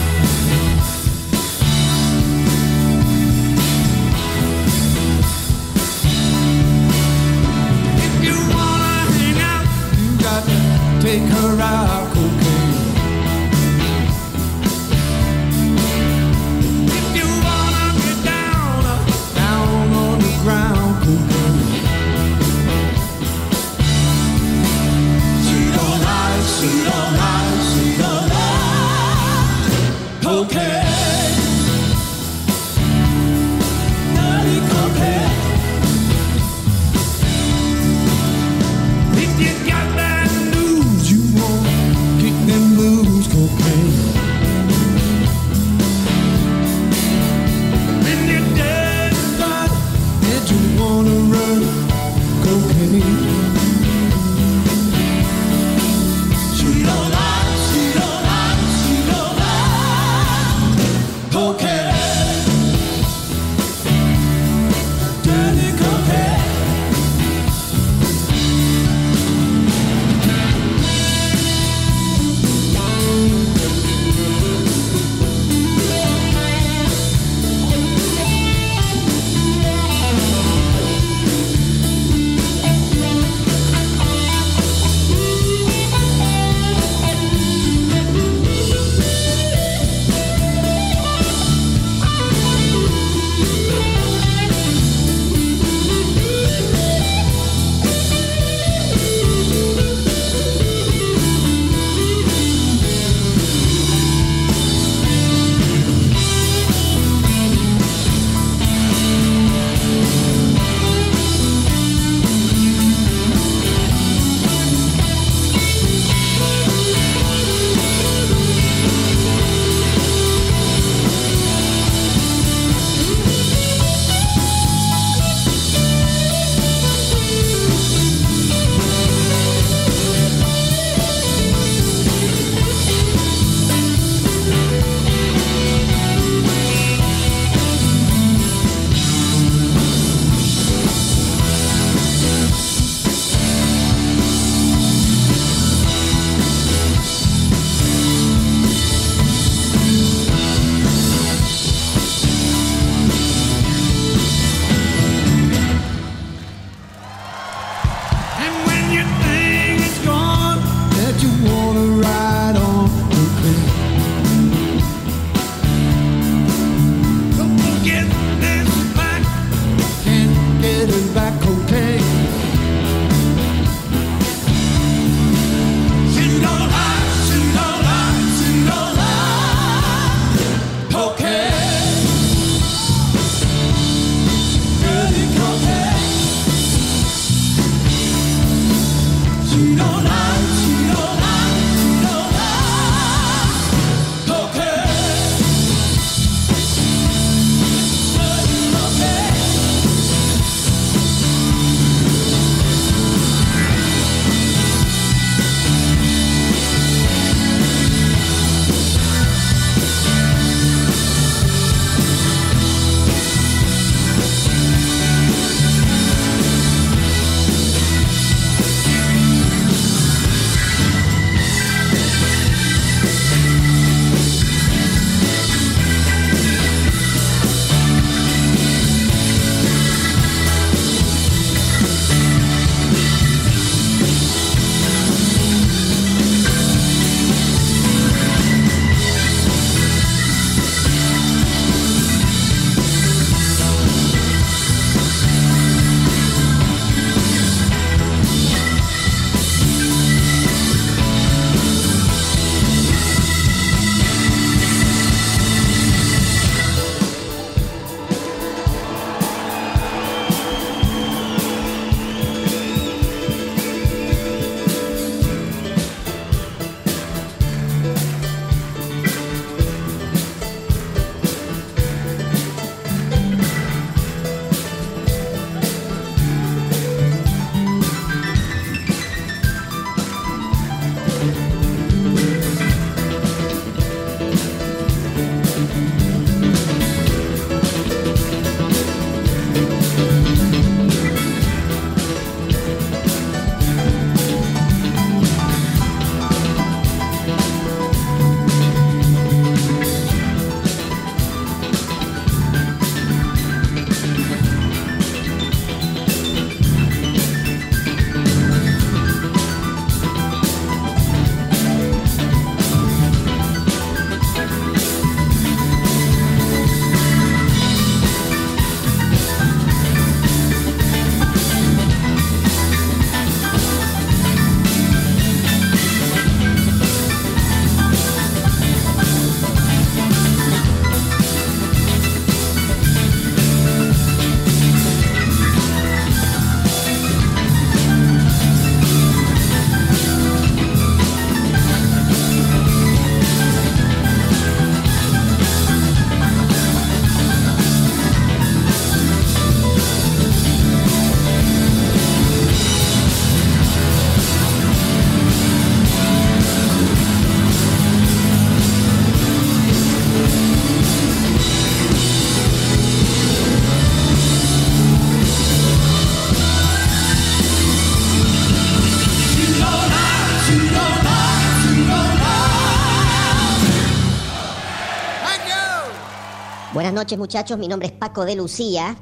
Noches muchachos, mi nombre es Paco de Lucía,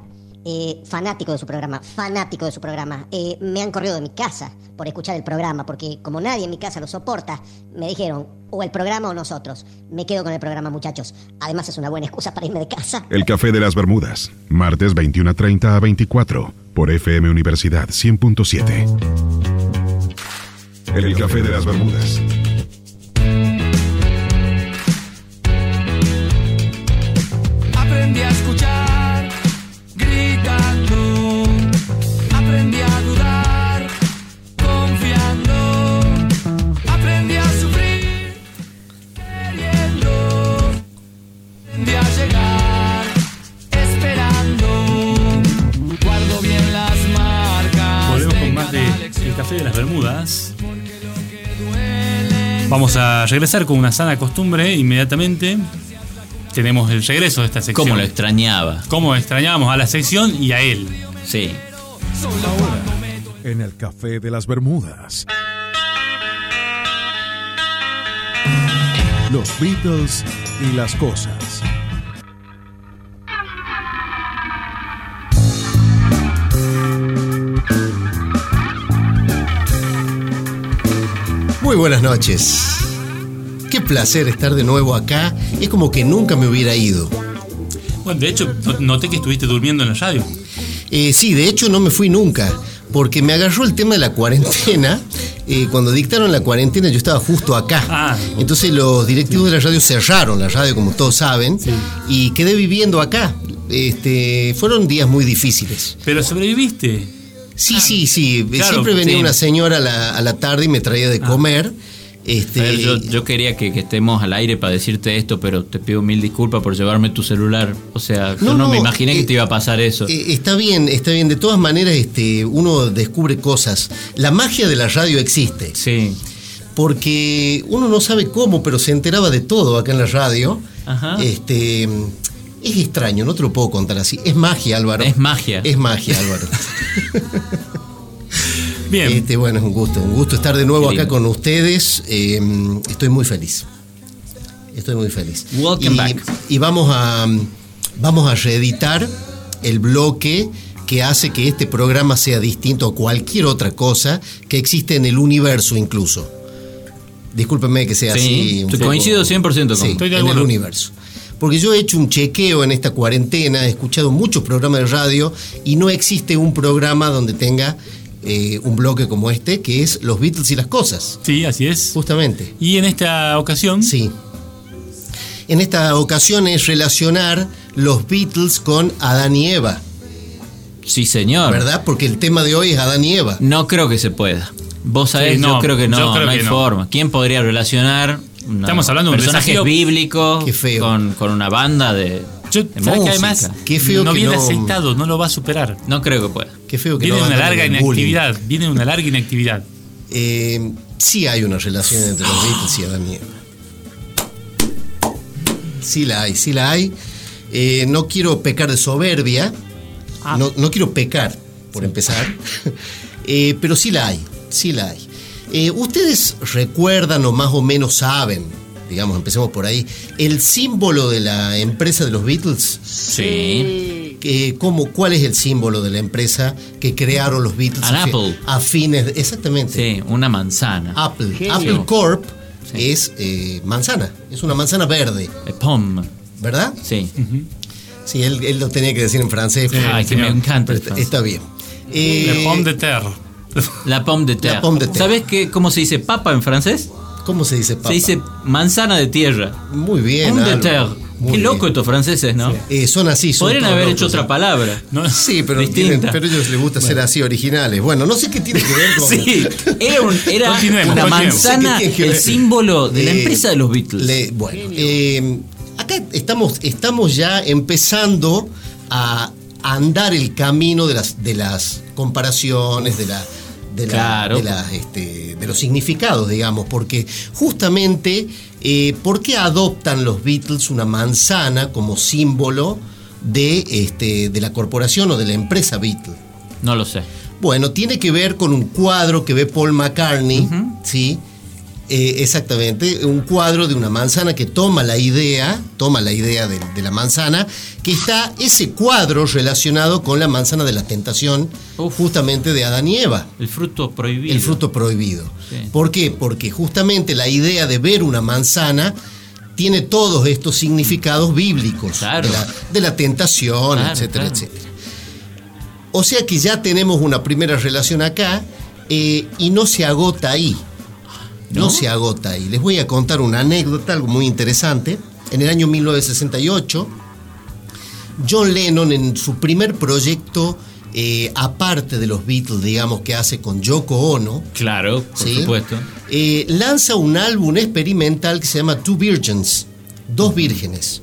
eh, fanático de su programa, fanático de su programa. Eh, me han corrido de mi casa por escuchar el programa, porque como nadie en mi casa lo soporta, me dijeron o el programa o nosotros. Me quedo con el programa muchachos. Además es una buena excusa para irme de casa. El Café de las Bermudas, martes 21.30 a 24, por FM Universidad 100.7. El Café de las Bermudas. Vamos a regresar con una sana costumbre inmediatamente. Tenemos el regreso de esta sección. ¿Cómo lo extrañaba? Cómo extrañábamos a la sección y a él. Sí. En el Café de las Bermudas. Los Beatles y las cosas. Muy buenas noches. Qué placer estar de nuevo acá. Es como que nunca me hubiera ido. Bueno, de hecho, no- noté que estuviste durmiendo en la radio. Eh, sí, de hecho no me fui nunca, porque me agarró el tema de la cuarentena. Eh, cuando dictaron la cuarentena yo estaba justo acá. Ah. Entonces los directivos de la radio cerraron la radio, como todos saben, y quedé viviendo acá. Este, fueron días muy difíciles. Pero sobreviviste. Sí, sí, sí. Claro, Siempre venía sí. una señora a la, a la tarde y me traía de comer. Este, ver, yo, yo quería que, que estemos al aire para decirte esto, pero te pido mil disculpas por llevarme tu celular. O sea, yo No, no, no, me imaginé eh, que te iba a pasar eso. Eh, está bien, está bien. De todas maneras, este, uno descubre cosas. La magia de la radio existe. sí. Porque uno no sabe cómo, pero se enteraba de todo acá en la radio. Ajá. Este, es extraño, no te lo puedo contar así. Es magia, Álvaro. Es magia. Es magia, Álvaro. [LAUGHS] Bien. Este, bueno, es un gusto, un gusto estar de nuevo acá con ustedes. Eh, estoy muy feliz. Estoy muy feliz. Welcome y, back. y vamos a vamos a reeditar el bloque que hace que este programa sea distinto a cualquier otra cosa que existe en el universo incluso. Discúlpenme que sea Sí, así. un coincido 100% con Sí, Estoy de en el universo. Porque yo he hecho un chequeo en esta cuarentena, he escuchado muchos programas de radio y no existe un programa donde tenga eh, un bloque como este, que es Los Beatles y las cosas. Sí, así es. Justamente. Y en esta ocasión, Sí. En esta ocasión es relacionar los Beatles con Adán y Eva, Sí, señor. ¿verdad? Porque el tema de hoy es Adán y Eva. No creo que se pueda. Vos sabés, Sí, no, yo creo que no, creo no hay que no. forma. ¿Quién podría relacionar una- Estamos hablando de un personajes bíblicos Qué feo. Con, con una banda de, yo, de ¿sabes que música? además Qué feo no que viene no- aceitado, no lo va a superar. No creo que pueda. Qué feo que Viene no una larga bullying. inactividad. Viene una larga inactividad. Eh, sí hay una relación entre los Beatles y Adán y Eva. Sí la hay, sí la hay. Eh, no quiero pecar de soberbia. Ah. No, no quiero pecar, por empezar. [LAUGHS] Eh, pero sí la hay, sí la hay. Eh, ¿Ustedes recuerdan o más o menos saben, digamos, empecemos por ahí, el símbolo de la empresa de los Beatles? Sí. Eh, ¿cómo, ¿Cuál es el símbolo de la empresa que crearon los Beatles An a, apple. a fines? de- exactamente. Sí, una manzana. Apple. Genio. Apple Corp Sí. es eh, manzana, es una manzana verde, Eh, Pom. ¿verdad? Sí. Sí, él, él lo tenía que decir en francés. pero- Ay, que me encanta el está, francés. está bien. Eh, Le pomme de terre. La pomme de terre. La pomme de terre. ¿Sabes qué, cómo se dice papa en francés? ¿Cómo se dice papa? Se dice manzana de tierra. Muy bien. Pomme de terre. Muy Qué bien. loco estos franceses, ¿no? Eh, son así. Son Podrían haber locos, hecho otra ¿eh? palabra. No, Sí, pero, tienen- pero a ellos les gusta ser así originales. Bueno, no sé qué tiene que ver con. [LAUGHS] Sí, era, un- era una manzana, Sí, ¿qué tiene que el símbolo de la Eh, empresa de los Beatles. Le- bueno, eh, acá estamos, estamos ya empezando a andar el camino de las, de las comparaciones, de la. De, la- Claro. de, las, este, de los significados, digamos, porque justamente, eh, ¿por qué adoptan los Beatles una manzana como símbolo de, este, de la corporación o de la empresa Beatles? No lo sé. Bueno, tiene que ver con un cuadro que ve Paul McCartney, ¿sí? Eh, exactamente, un cuadro de una manzana que toma la idea, toma la idea de, de la manzana, que está ese cuadro relacionado con la manzana de la tentación, justamente de Adán y Eva. El fruto prohibido. El fruto prohibido. Sí. ¿Por qué? Porque justamente la idea de ver una manzana tiene todos estos significados bíblicos Claro. de, la, de la tentación, Claro, etcétera, claro. etcétera. O sea que ya tenemos una primera relación acá eh, y no se agota ahí. No, ¿No? se agota ahí. Les voy a contar una anécdota, algo muy interesante. En el año 1968, John Lennon en su primer proyecto, eh, aparte de los Beatles, digamos, que hace con Yoko Ono, Claro, por ¿sí? supuesto. eh, lanza un álbum experimental que se llama Two Virgins, Dos Vírgenes.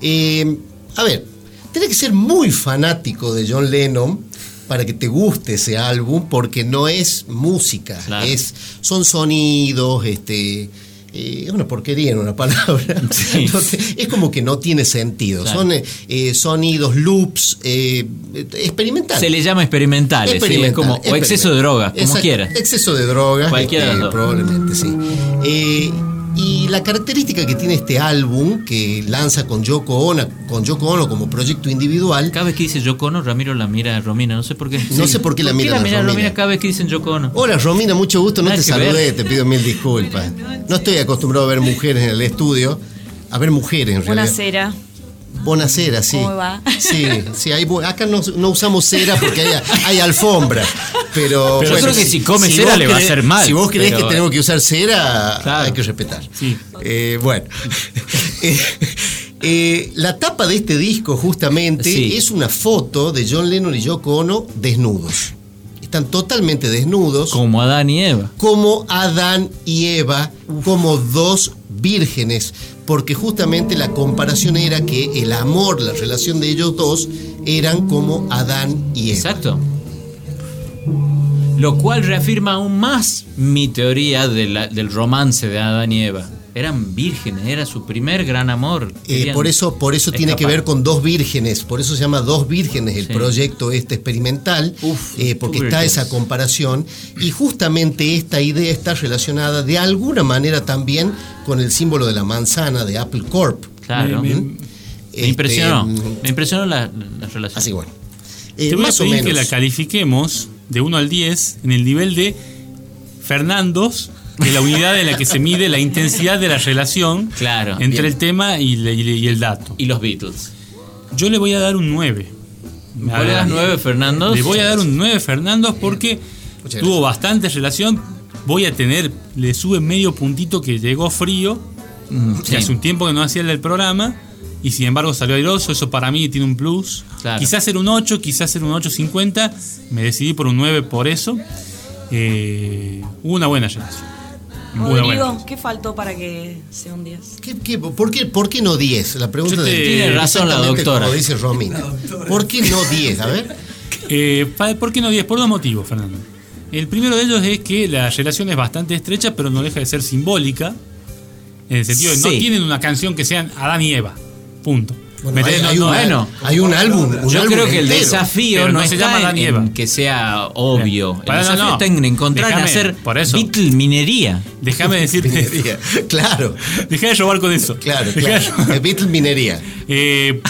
Eh, a ver, tenés que ser muy fanático de John Lennon para que te guste ese álbum, porque no es música, Claro. es, son sonidos, este, eh, es una porquería en una [LAUGHS] palabra. Sí. No te- es como que no tiene sentido. Claro. Son eh, eh, sonidos, loops, eh, experimentales. Se le llama experimentales, Experimental, como, o experimental. exceso de droga, como Exacto, quiera. Exceso de drogas. Cualquiera dos. Probablemente, sí. Y la característica que tiene este álbum, que lanza con Yoko Ono, con Yoko Ono como proyecto individual, Cada vez que dice Yoko Ono, Ramiro la mira a Romina, no sé por qué. No sé por qué la mira a la mira a Romina. Romina cada vez que dicen Yoko Ono? Hola Romina, mucho gusto, no Nada te ver. saludé, te pido mil disculpas. No estoy acostumbrado a ver mujeres en el estudio, a ver mujeres en Una realidad. cera. Bonacera, sí. ¿Cómo va? Sí, sí, hay acá no, no usamos cera porque hay, hay alfombra. Pero, Pero yo creo que si come cera le va a hacer mal, Si vos pero- que tenemos que usar cera, Claro. hay que respetar. Sí. Eh, bueno. [LAUGHS] Eh, eh, la tapa de este disco, justamente, Sí. es una foto de John Lennon y Yoko Ono desnudos. Están totalmente desnudos Como Adán y Eva. como Adán y Eva, como dos vírgenes, porque justamente la comparación era que el amor, la relación de ellos dos, eran como Adán y Eva. Exacto. Lo cual reafirma aún más mi teoría de la- del romance de Adán y Eva. Eran vírgenes, era su primer gran amor. Eh, por eso, por eso tiene que ver con dos vírgenes, por eso se llama Dos Vírgenes el Sí. proyecto este experimental, Uf, eh, porque está esa comparación y justamente esta idea está relacionada de alguna manera también con el símbolo de la manzana de Apple Corp. Claro. Me- Me, me- Este, impresionó. mm, Me impresionó la, la relación. Así bueno. Eh, Te voy a o pedir menos. que la califiquemos de 1 al 10 en el nivel de Fernandos, es la unidad en la que se mide la intensidad de la relación Claro. entre bien. el tema y, le- el dato. Y los Beatles. Yo le voy a dar un 9. ¿Vos le das nueve, Fernando? Le voy a dar un 9 Fernandos porque tuvo bastante relación. Voy a tener, le sube medio puntito que llegó frío, Mm, sí. hace un tiempo que no hacía el programa. Y sin embargo salió airoso, eso para mí tiene un plus. Claro. Quizás era un 8, quizás era un 8.50. Me decidí por un 9 por eso. Eh, hubo una buena relación. Rodrigo, ¿qué faltó para que sea un 10? ¿Qué- qué- por, qué, por qué no 10? La pregunta te- de Tiene razón la doctora. Como dice Romina. ¿Por qué no 10? A ver. [LAUGHS] Eh, ¿Por qué no 10? Por dos motivos, Fernando. El primero de ellos es que la relación es bastante estrecha, pero no deja de ser simbólica. En el sentido de que no tienen una canción que sean Adán y Eva. Punto. Bueno, ¿Me hay, hay un, no- bueno. hay un álbum. un Yo álbum creo que el desafío no, no se está llama en, que sea obvio. Bien. El desafío no. está en encontrar, en Déjame, hacer por eso. Beatle minería. Déjame [LAUGHS] decirte. Claro, Deja de robar con eso. claro, de claro. El Beatle Minería. [LAUGHS] Eh,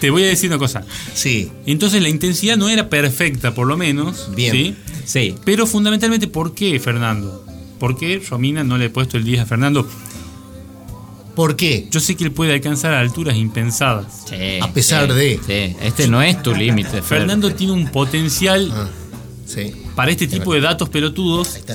te voy a decir una cosa. Sí. Entonces la intensidad no era perfecta, por lo menos. Bien. ¿sí? Sí. Pero fundamentalmente, ¿por qué Fernando? ¿Por qué Romina no le he puesto el 10 a Fernando? ¿Por qué? Yo sé que él puede alcanzar alturas impensadas. Sí, A pesar sí, de- sí. Este no es tu límite. Fer. Fernando tiene un potencial Ah, sí. para este tipo de datos pelotudos. Está.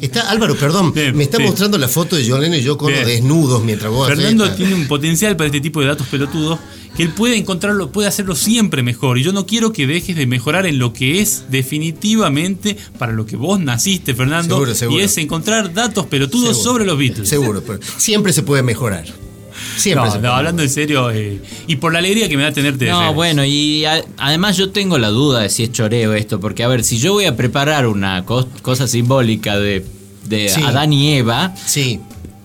Está, Álvaro, perdón, me está sí. mostrando la foto de John y yo con Bien. desnudos mientras vos Fernando tiene un potencial para este tipo de datos pelotudos que él puede encontrarlo, puede hacerlo siempre mejor. Y yo no quiero que dejes de mejorar en lo que es definitivamente para lo que vos naciste, Fernando. Seguro, seguro. Y es encontrar datos pelotudos Seguro. sobre los Beatles. Seguro, pero siempre se puede mejorar. Siempre No, se no, puede hablando en serio, eh, y por la alegría que me da tenerte de No, bueno, y a- además yo tengo la duda de si es choreo esto, porque a ver, si yo voy a preparar una cos- cosa simbólica de, de Sí. Adán y Eva, Sí,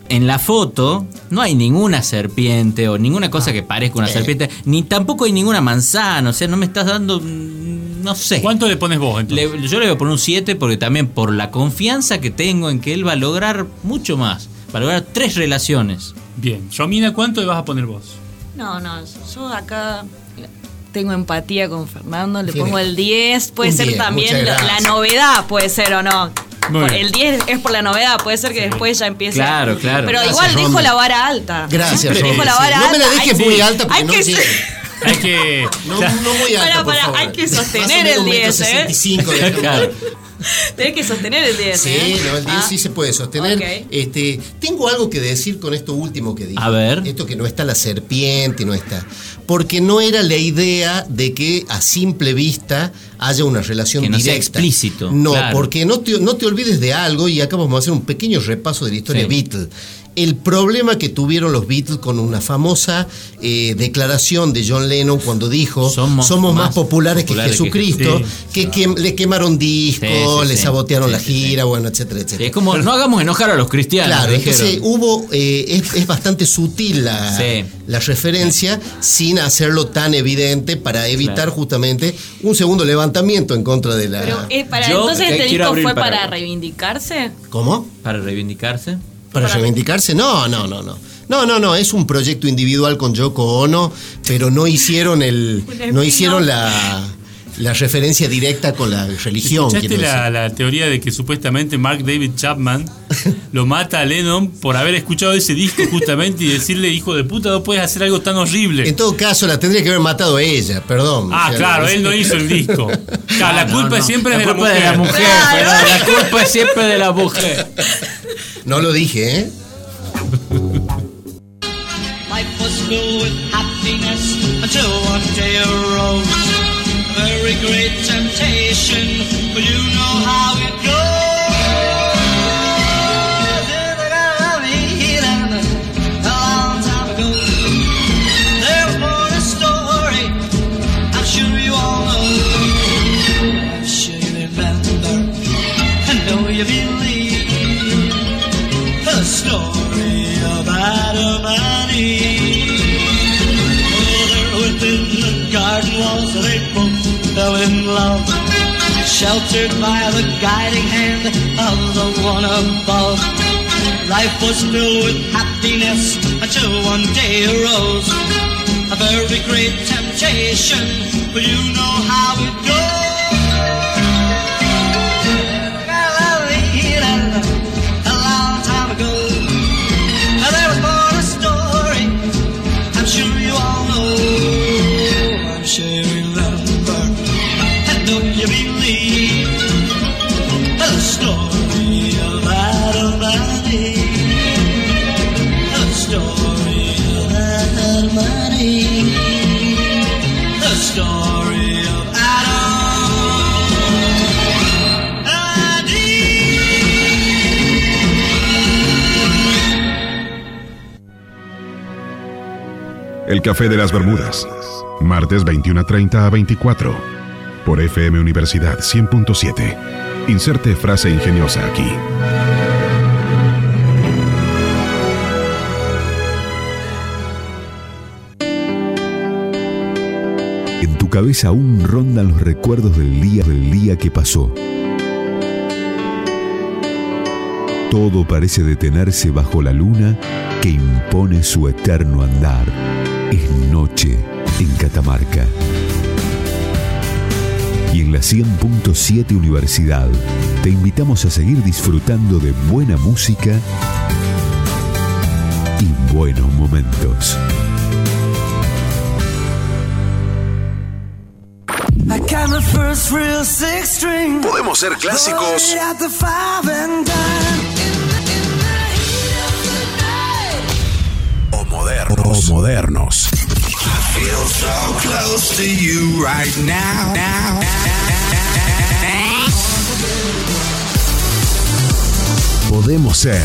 en la foto no hay ninguna serpiente o ninguna cosa que parezca una Eh. serpiente, ni tampoco hay ninguna manzana, o sea, no me estás dando, mm, no sé. ¿Cuánto le pones vos entonces? Le- yo le voy a poner un 7 porque también por la confianza que tengo en que él va a lograr mucho más, va a lograr tres relaciones. Bien. Romina, ¿cuánto le vas a poner vos? No, no, yo acá tengo empatía con Fernando, le Tiene pongo el 10, puede un ser 10, también la, la novedad, puede ser o no. Por- el 10 es por la novedad, puede ser que después ya empiece. Claro, claro. Pero Gracias, igual dejo la vara alta. Gracias, Dejo Romy, la sí. vara No me la alta. dejes Hay- muy alta porque hay no que-. [LAUGHS] Hay que. No, no muy alta, Para, por para, favor. hay que sostener el un metro 10, ¿eh? 65 de [LAUGHS] Claro. [LAUGHS] Tenés que sostener el 10. Sí, ¿eh? no, el 10 Ah. sí se puede sostener. Este, tengo algo que decir con esto último que dije. A ver. Esto que no está la serpiente, no está. Porque no era la idea de que a simple vista haya una relación Que no sea directa. explícito, No, claro. porque no te, no te olvides de algo y acá vamos a hacer un pequeño repaso de la historia Sí. Beatles. El problema que tuvieron los Beatles con una famosa eh, declaración de John Lennon cuando dijo Somos somos, más, más populares, populares que que Jesucristo, Sí, que, que le quemaron discos, Sí, sí, le sí. sabotearon Sí, la gira, bueno, etcétera, etcétera. Es como, no hagamos enojar a los cristianos. Claro, dijeron. entonces hubo, eh, es, es bastante sutil la, Sí. la referencia sin hacerlo tan evidente para evitar Claro. justamente un segundo levantamiento en contra de la... Pero eh, para, Yo entonces este disco fue para- para reivindicarse. ¿Cómo? Para reivindicarse. ¿Para, Para- reivindicarse? No, no, no, no. No, no, no, es un proyecto individual con Yoko Ono, pero no hicieron el no hicieron la, la referencia directa con la religión. ¿Escuchaste la, la teoría de que supuestamente Mark David Chapman [LAUGHS] lo mata a Lennon por haber escuchado ese disco justamente y decirle, hijo de puta, no puedes hacer algo tan horrible? En todo caso, la tendría que haber matado ella, perdón. Ah, O sea, claro, él no hizo el disco. [LAUGHS] Claro, la Ah, no, culpa no. siempre La es de la culpa mujer. de la mujer. Claro. pero la culpa es siempre de la mujer. No lo dije, ¿eh? Life was filled with happiness until one day arose a very great temptation. But you know how it love, sheltered by the guiding hand of the one above. Life was filled with happiness until one day arose a very great temptation, but you know how it goes. Café de las Bermudas. Martes 21.30 a 24. Por FM Universidad 100.7. Inserte frase ingeniosa aquí. En tu cabeza aún rondan los recuerdos del día del día que pasó. Todo parece detenerse bajo la luna que impone su eterno andar. Es noche en Catamarca. Y en la 100.7 Universidad te invitamos a seguir disfrutando de buena música y buenos momentos. I got my first real six string. Podemos ser clásicos now. Podemos ser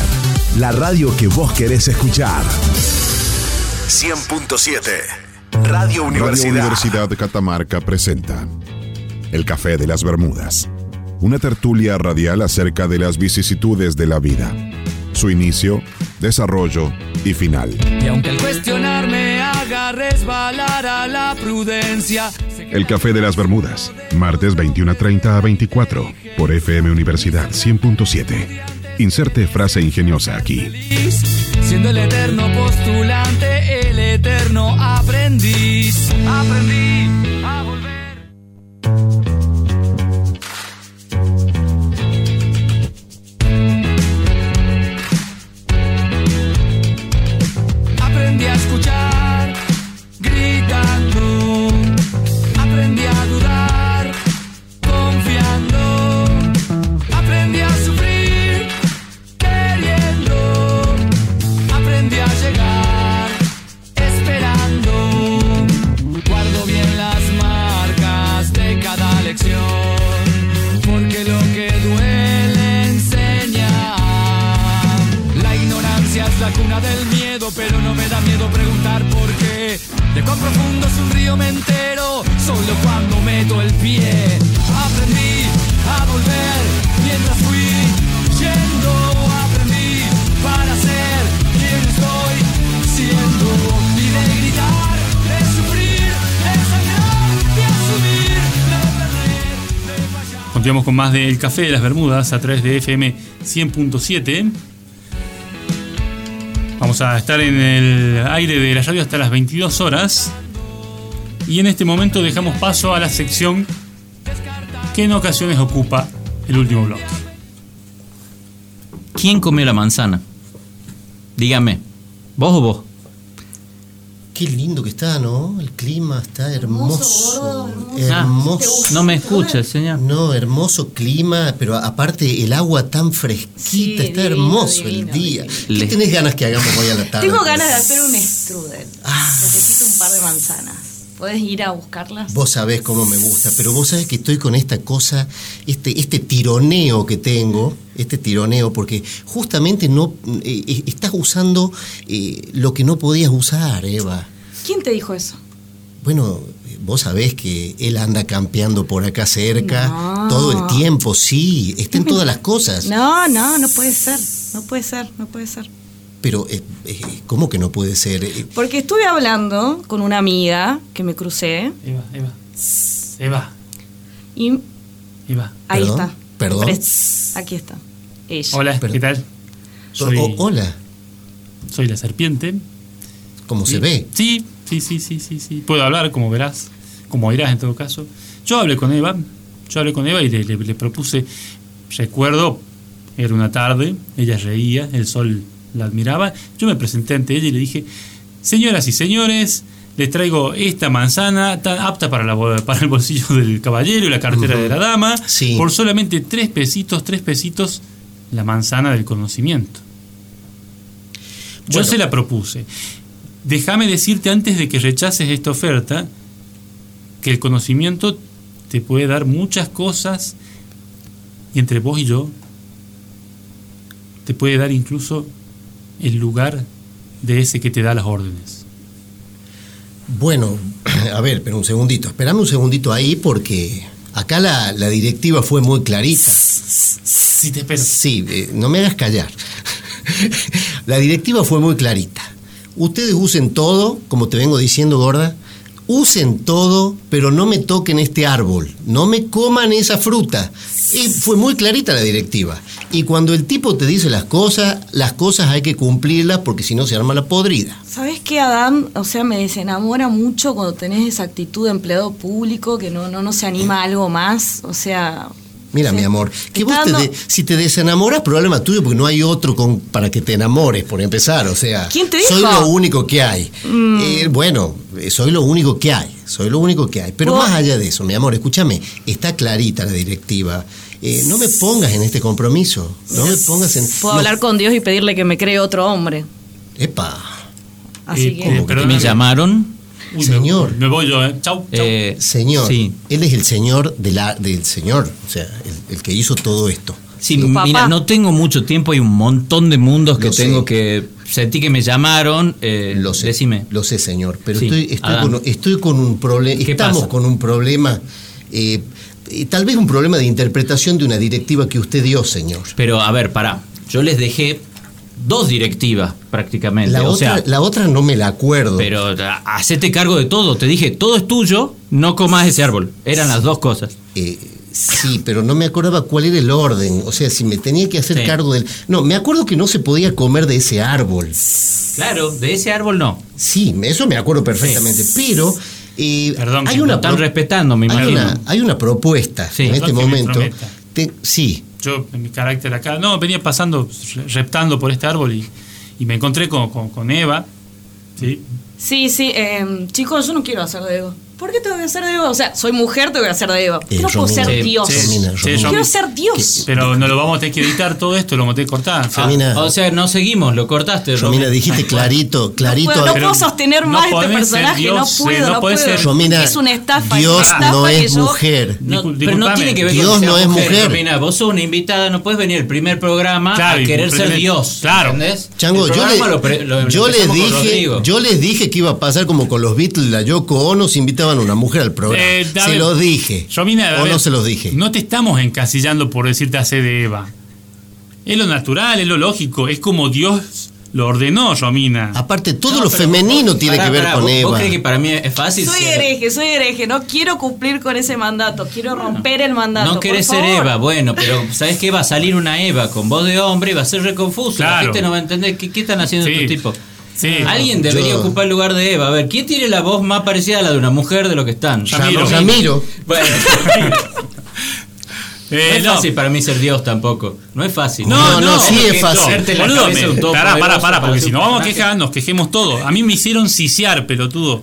la radio que vos querés escuchar. 100.7 Radio Radio Universidad. Universidad Catamarca presenta El Café de las Bermudas. Una tertulia radial acerca de las vicisitudes de la vida. Su inicio, desarrollo y final. Y aunque el cuestionar me haga resbalar a la prudencia, El Café de las Bermudas, martes 21.30 a 24, por FM Universidad 100.7. Inserte frase ingeniosa aquí. siendo el eterno postulante, el eterno aprendiz. Aprendí Continuamos con más del Café de las Bermudas a través de FM 100.7. Vamos a estar en el aire de la radio hasta las 22 horas. Y en este momento dejamos paso a la sección que en ocasiones ocupa el último bloque. ¿Quién comió la manzana? Dígame, ¿vos o vos? Qué lindo que está, ¿no? El clima está hermoso. Ah, Hermoso. no me escucha el señor. No, hermoso clima, pero aparte el agua tan fresquita, Sí, está divino, hermoso divino, el día. Le- ¿Qué tenés ganas que hagamos hoy a la tarde? Tengo ganas de hacer un strudel. Necesito un par de manzanas. ¿Puedes ir a buscarlas? Vos sabés cómo me gusta, pero vos sabés que estoy con esta cosa, este, este tironeo que tengo, este tironeo, porque justamente no eh, eh, estás usando eh, lo que no podías usar, Eva. ¿Quién te dijo eso? Bueno, vos sabés que él anda campeando por acá cerca No. todo el tiempo, sí, está en todas las cosas. [LAUGHS] No, no, no puede ser. No puede ser, no puede ser. Pero, eh, eh, ¿cómo que no puede ser? Eh, Porque estuve hablando con una amiga que me crucé Eva, Eva. Eva, y Eva. ahí Perdón, está. perdón. Aquí está. Ella. Hola, ¿qué tal? Soy, o- hola, soy la serpiente. ¿cómo se ve? Sí, sí, sí, sí, sí, sí. Puedo hablar, como verás, como oirás en todo caso. Yo hablé con Eva, yo hablé con Eva y le, le- le propuse, recuerdo, era una tarde, ella reía, el sol la admiraba, yo me presenté ante ella y le dije, señoras y señores, les traigo esta manzana tan apta para, la, para el bolsillo del caballero y la cartera de la dama, Sí. por solamente tres pesitos, tres pesitos, la manzana del conocimiento. Yo Bueno. se la propuse. Déjame decirte antes de que rechaces esta oferta que el conocimiento te puede dar muchas cosas y entre vos y yo te puede dar incluso el lugar de ese que te da las órdenes. Bueno, [CLEARS THROAT] a ver, pero un segundito, esperame un segundito ahí porque acá la, la directiva fue muy clarita. Sí, te espero. Sí, eh, no me hagas callar. [LAUGHS] La directiva fue muy clarita. Ustedes usen todo, como te vengo diciendo, gorda. Usen todo, pero no me toquen este árbol. No me coman esa fruta. Y fue muy clarita la directiva. Y cuando el tipo te dice las cosas, las cosas hay que cumplirlas porque si no se arma la podrida. ¿Sabes qué, Adán? O sea, me desenamora mucho cuando tenés esa actitud de empleado público que no, no, no se anima a algo más. O sea, Mira, mi amor, que vos te de- si te desenamoras, problema tuyo, porque no hay otro con, para que te enamores, por empezar. O sea, ¿Quién te soy dijo? lo único que hay. Mm. Eh, bueno, eh, soy lo único que hay. Soy lo único que hay. Pero Vos- más allá de eso, mi amor, escúchame, está clarita la directiva. Eh, no me pongas en este compromiso. No me pongas en. puedo no- hablar con Dios y pedirle que me cree otro hombre. Epa. Así Eh, que. Me llamaron. Uy, Señor. Me, me voy yo, ¿eh? Chau. chau. eh, Señor, Sí. él es el señor de la, del señor, o sea, el, el que hizo todo esto. Sí, mira, papá. no tengo mucho tiempo, hay un montón de mundos que Lo sé. tengo que. Sentí que me llamaron. eh, Lo sé, Decime. lo sé, señor, pero Sí, estoy, estoy, con, estoy con un problema, ¿Qué estamos pasa? con un problema, eh, tal vez un problema de interpretación de una directiva que usted dio, señor. Pero a ver, pará. Yo les dejé dos directivas prácticamente. La, o otra, sea, la otra no me la acuerdo. pero a- hacete cargo de todo. Te dije, todo es tuyo, no comas ese árbol. Eran las dos cosas. Eh, sí, pero no me acordaba cuál era el orden. O sea, si me tenía que hacer Sí. cargo del. No, me acuerdo que no se podía comer de ese árbol. Claro, de ese árbol no. Sí, eso me acuerdo perfectamente. Pero. Eh, Perdón, hay que una están respetando, me hay imagino. una, hay una propuesta Sí. en este momento. Te- sí, Yo, en mi carácter acá, no, venía pasando, reptando por este árbol y, y me encontré con, con, con Eva. ¿sí? Sí, sí, eh, chicos, yo no quiero hacer de Eva. ¿Por qué tengo que hacer de Eva? O sea, soy mujer, tengo que hacer de Eva. Eh, no puedo ser Dios. sí, sí, yo- Quiero ser Dios. Pero no lo vamos a tener que editar todo esto, lo vamos a tener que cortar. Romina, O sea, no seguimos, lo cortaste. Romina, dijiste clarito, [LAUGHS] clarito. no puedo, no puedo sostener no más este ser personaje, Dios, no eh, puedo, no puedo. ser- Romina, es una estafa. Dios una estafa no es yo- mujer. Pero no tiene que ver Dios con que no es mujer. Romina, vos sos una invitada, no puedes venir el primer programa Claro, a y querer ser Dios. claro. ¿Entendés? Chango, yo, les dije, yo les dije que iba a pasar como con los Beatles, la Yoko Ono, se invitaban una mujer al programa. Eh, se ver, los dije. Romina, a o ver, no se los dije. No te estamos encasillando por decirte hacer de Eva. Es lo natural, es lo lógico, es como Dios lo ordenó, Romina. Aparte, todo No, lo femenino vos- tiene que ver con vos- Eva. ¿Vos crees que para mí es fácil? Soy ser- hereje, soy hereje, no quiero cumplir con ese mandato, quiero romper el mandato. No por querés ser favor. Eva, bueno, pero ¿sabes qué? Va a salir una Eva con voz de hombre y va a ser reconfuso. La Claro. gente no va a entender qué, qué están haciendo Sí. estos tipos. Sí. Alguien debería Yo- ocupar el lugar de Eva. A ver, ¿quién tiene la voz más parecida a la de una mujer de lo que están? Ramiro. Ramiro. Bueno, [LAUGHS] no Eh, es no. fácil para mí ser Dios tampoco. No es fácil. No, no, sí es fácil. Boludo, me- pará, pará, pará, para porque si nos vamos a quejar, nos quejemos todos. A mí me hicieron ciciar, pelotudo.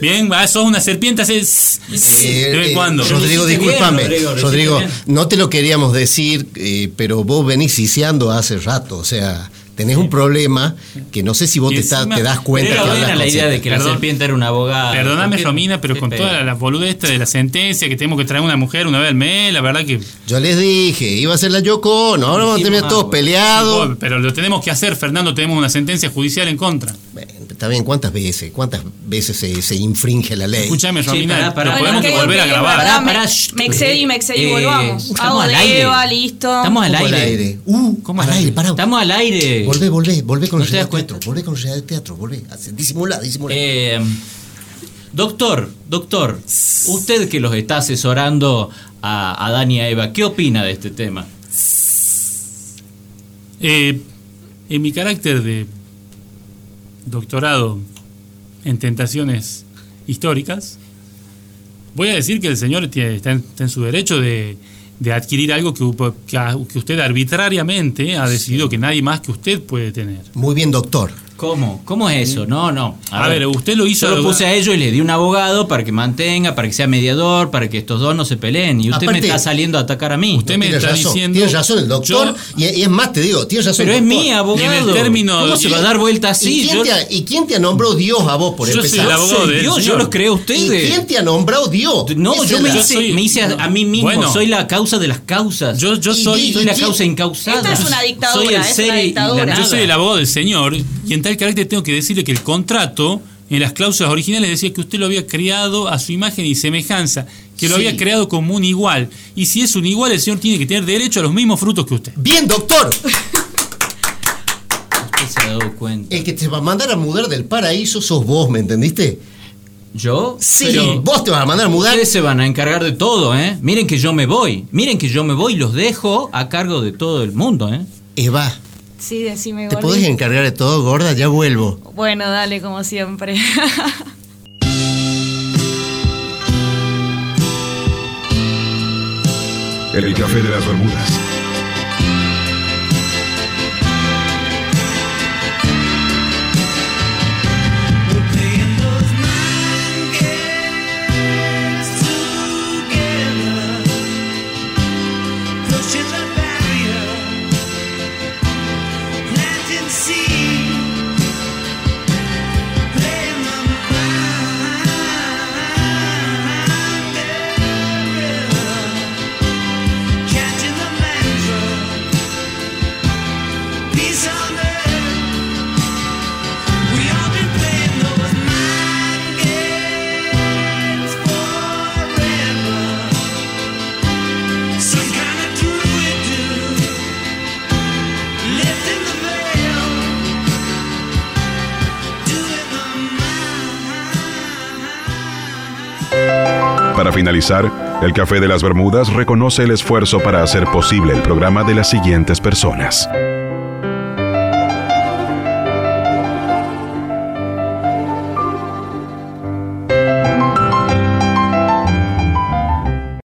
Bien, ah, sos una serpiente, haces Eh, de vez en eh, cuando. Rodrigo, discúlpame. bien, Rodrigo, no te lo queríamos decir, eh, pero vos venís ciciando hace rato. O sea, tenés un problema que no sé si vos te, estás- encima- te das Pero cuenta era que la idea de que la Perdón. serpiente era una abogada. Perdóname. Romina, pero con toda la, boludez esta de la sentencia que tenemos que traer una mujer una vez al mes, la verdad que. Yo les dije, iba a ser la Yoko Ono, ahora vamos a terminar todos peleados. Pero lo tenemos que hacer, Fernando. Tenemos una sentencia judicial en contra. Bueno, está bien, ¿cuántas veces? ¿Cuántas veces se, se infringe la ley? Escúchame, Sí, Romina, pará, pará, lo Bueno, podemos que volver a grabar. Pará, shh. me excedí, me excedí, Eh, volvamos. estamos Hago al de aire. Eva, listo. Estamos al ¿Cómo aire. Uh, ¿Cómo al aire? Pará. Estamos al aire. Volvé, volvé, volvé con ¿No el te das real cuenta? teatro, volvé con el real teatro, volvé. Disimulá, disimulá. Eh, doctor, doctor, usted que los está asesorando a, a Dani y a Eva, ¿qué opina de este tema? Eh, en mi carácter de doctorado en tentaciones históricas, voy a decir que el señor tiene- está en, está en su derecho de, de adquirir algo que, que que usted arbitrariamente ha decidido que nadie más que usted puede tener. Muy bien, doctor. ¿Cómo? ¿Cómo es eso? No, no. A ver, usted lo hizo- Yo lo puse a ellos y les di un abogado para que mantenga, para que sea mediador, para que estos dos no se peleen. Y usted me está saliendo a atacar a mí. Usted me está razón, diciendo. Tienes razón el doctor. y, y es más, te digo, tienes razón. Pero es doctor. mi abogado. Y en el término- ¿Cómo se va a dar vuelta así? ¿Y quién, Yo- te, ha- y quién te ha nombrado Dios a vos por Yo soy empezar? el abogado soy de él, Dios, yo los creo a ¿Y ustedes. quién te ha nombrado Dios? No, yo es me la- hice, soy- me hice a, a mí mismo. Bueno. soy la causa de las causas. Yo, yo Y- soy. y- soy la causa incausada. Esto es una dictadura, Soy el es una y- y dictadura. Yo soy el abogado del señor y tal carácter tengo que decirle que el contrato, en las cláusulas originales decía que usted lo había creado a su imagen y semejanza, que lo Sí. había creado como un igual. Y si es un igual, el señor tiene que tener derecho a los mismos frutos que usted. Bien, doctor. Usted se ha dado cuenta. El que te va a mandar a mudar del paraíso sos vos, ¿me entendiste? ¿Yo? Sí, Pero vos te vas a mandar a mudar. Ustedes se van a encargar de todo, ¿eh? Miren que yo me voy. Miren que yo me voy y los dejo a cargo de todo el mundo, ¿eh? Eva, Sí, decime, ¿te Gordi. podés encargar de todo, gorda? Ya vuelvo. Bueno, dale, como siempre. El café de las Bermudas. Para finalizar, el Café de las Bermudas reconoce el esfuerzo para hacer posible el programa de las siguientes personas.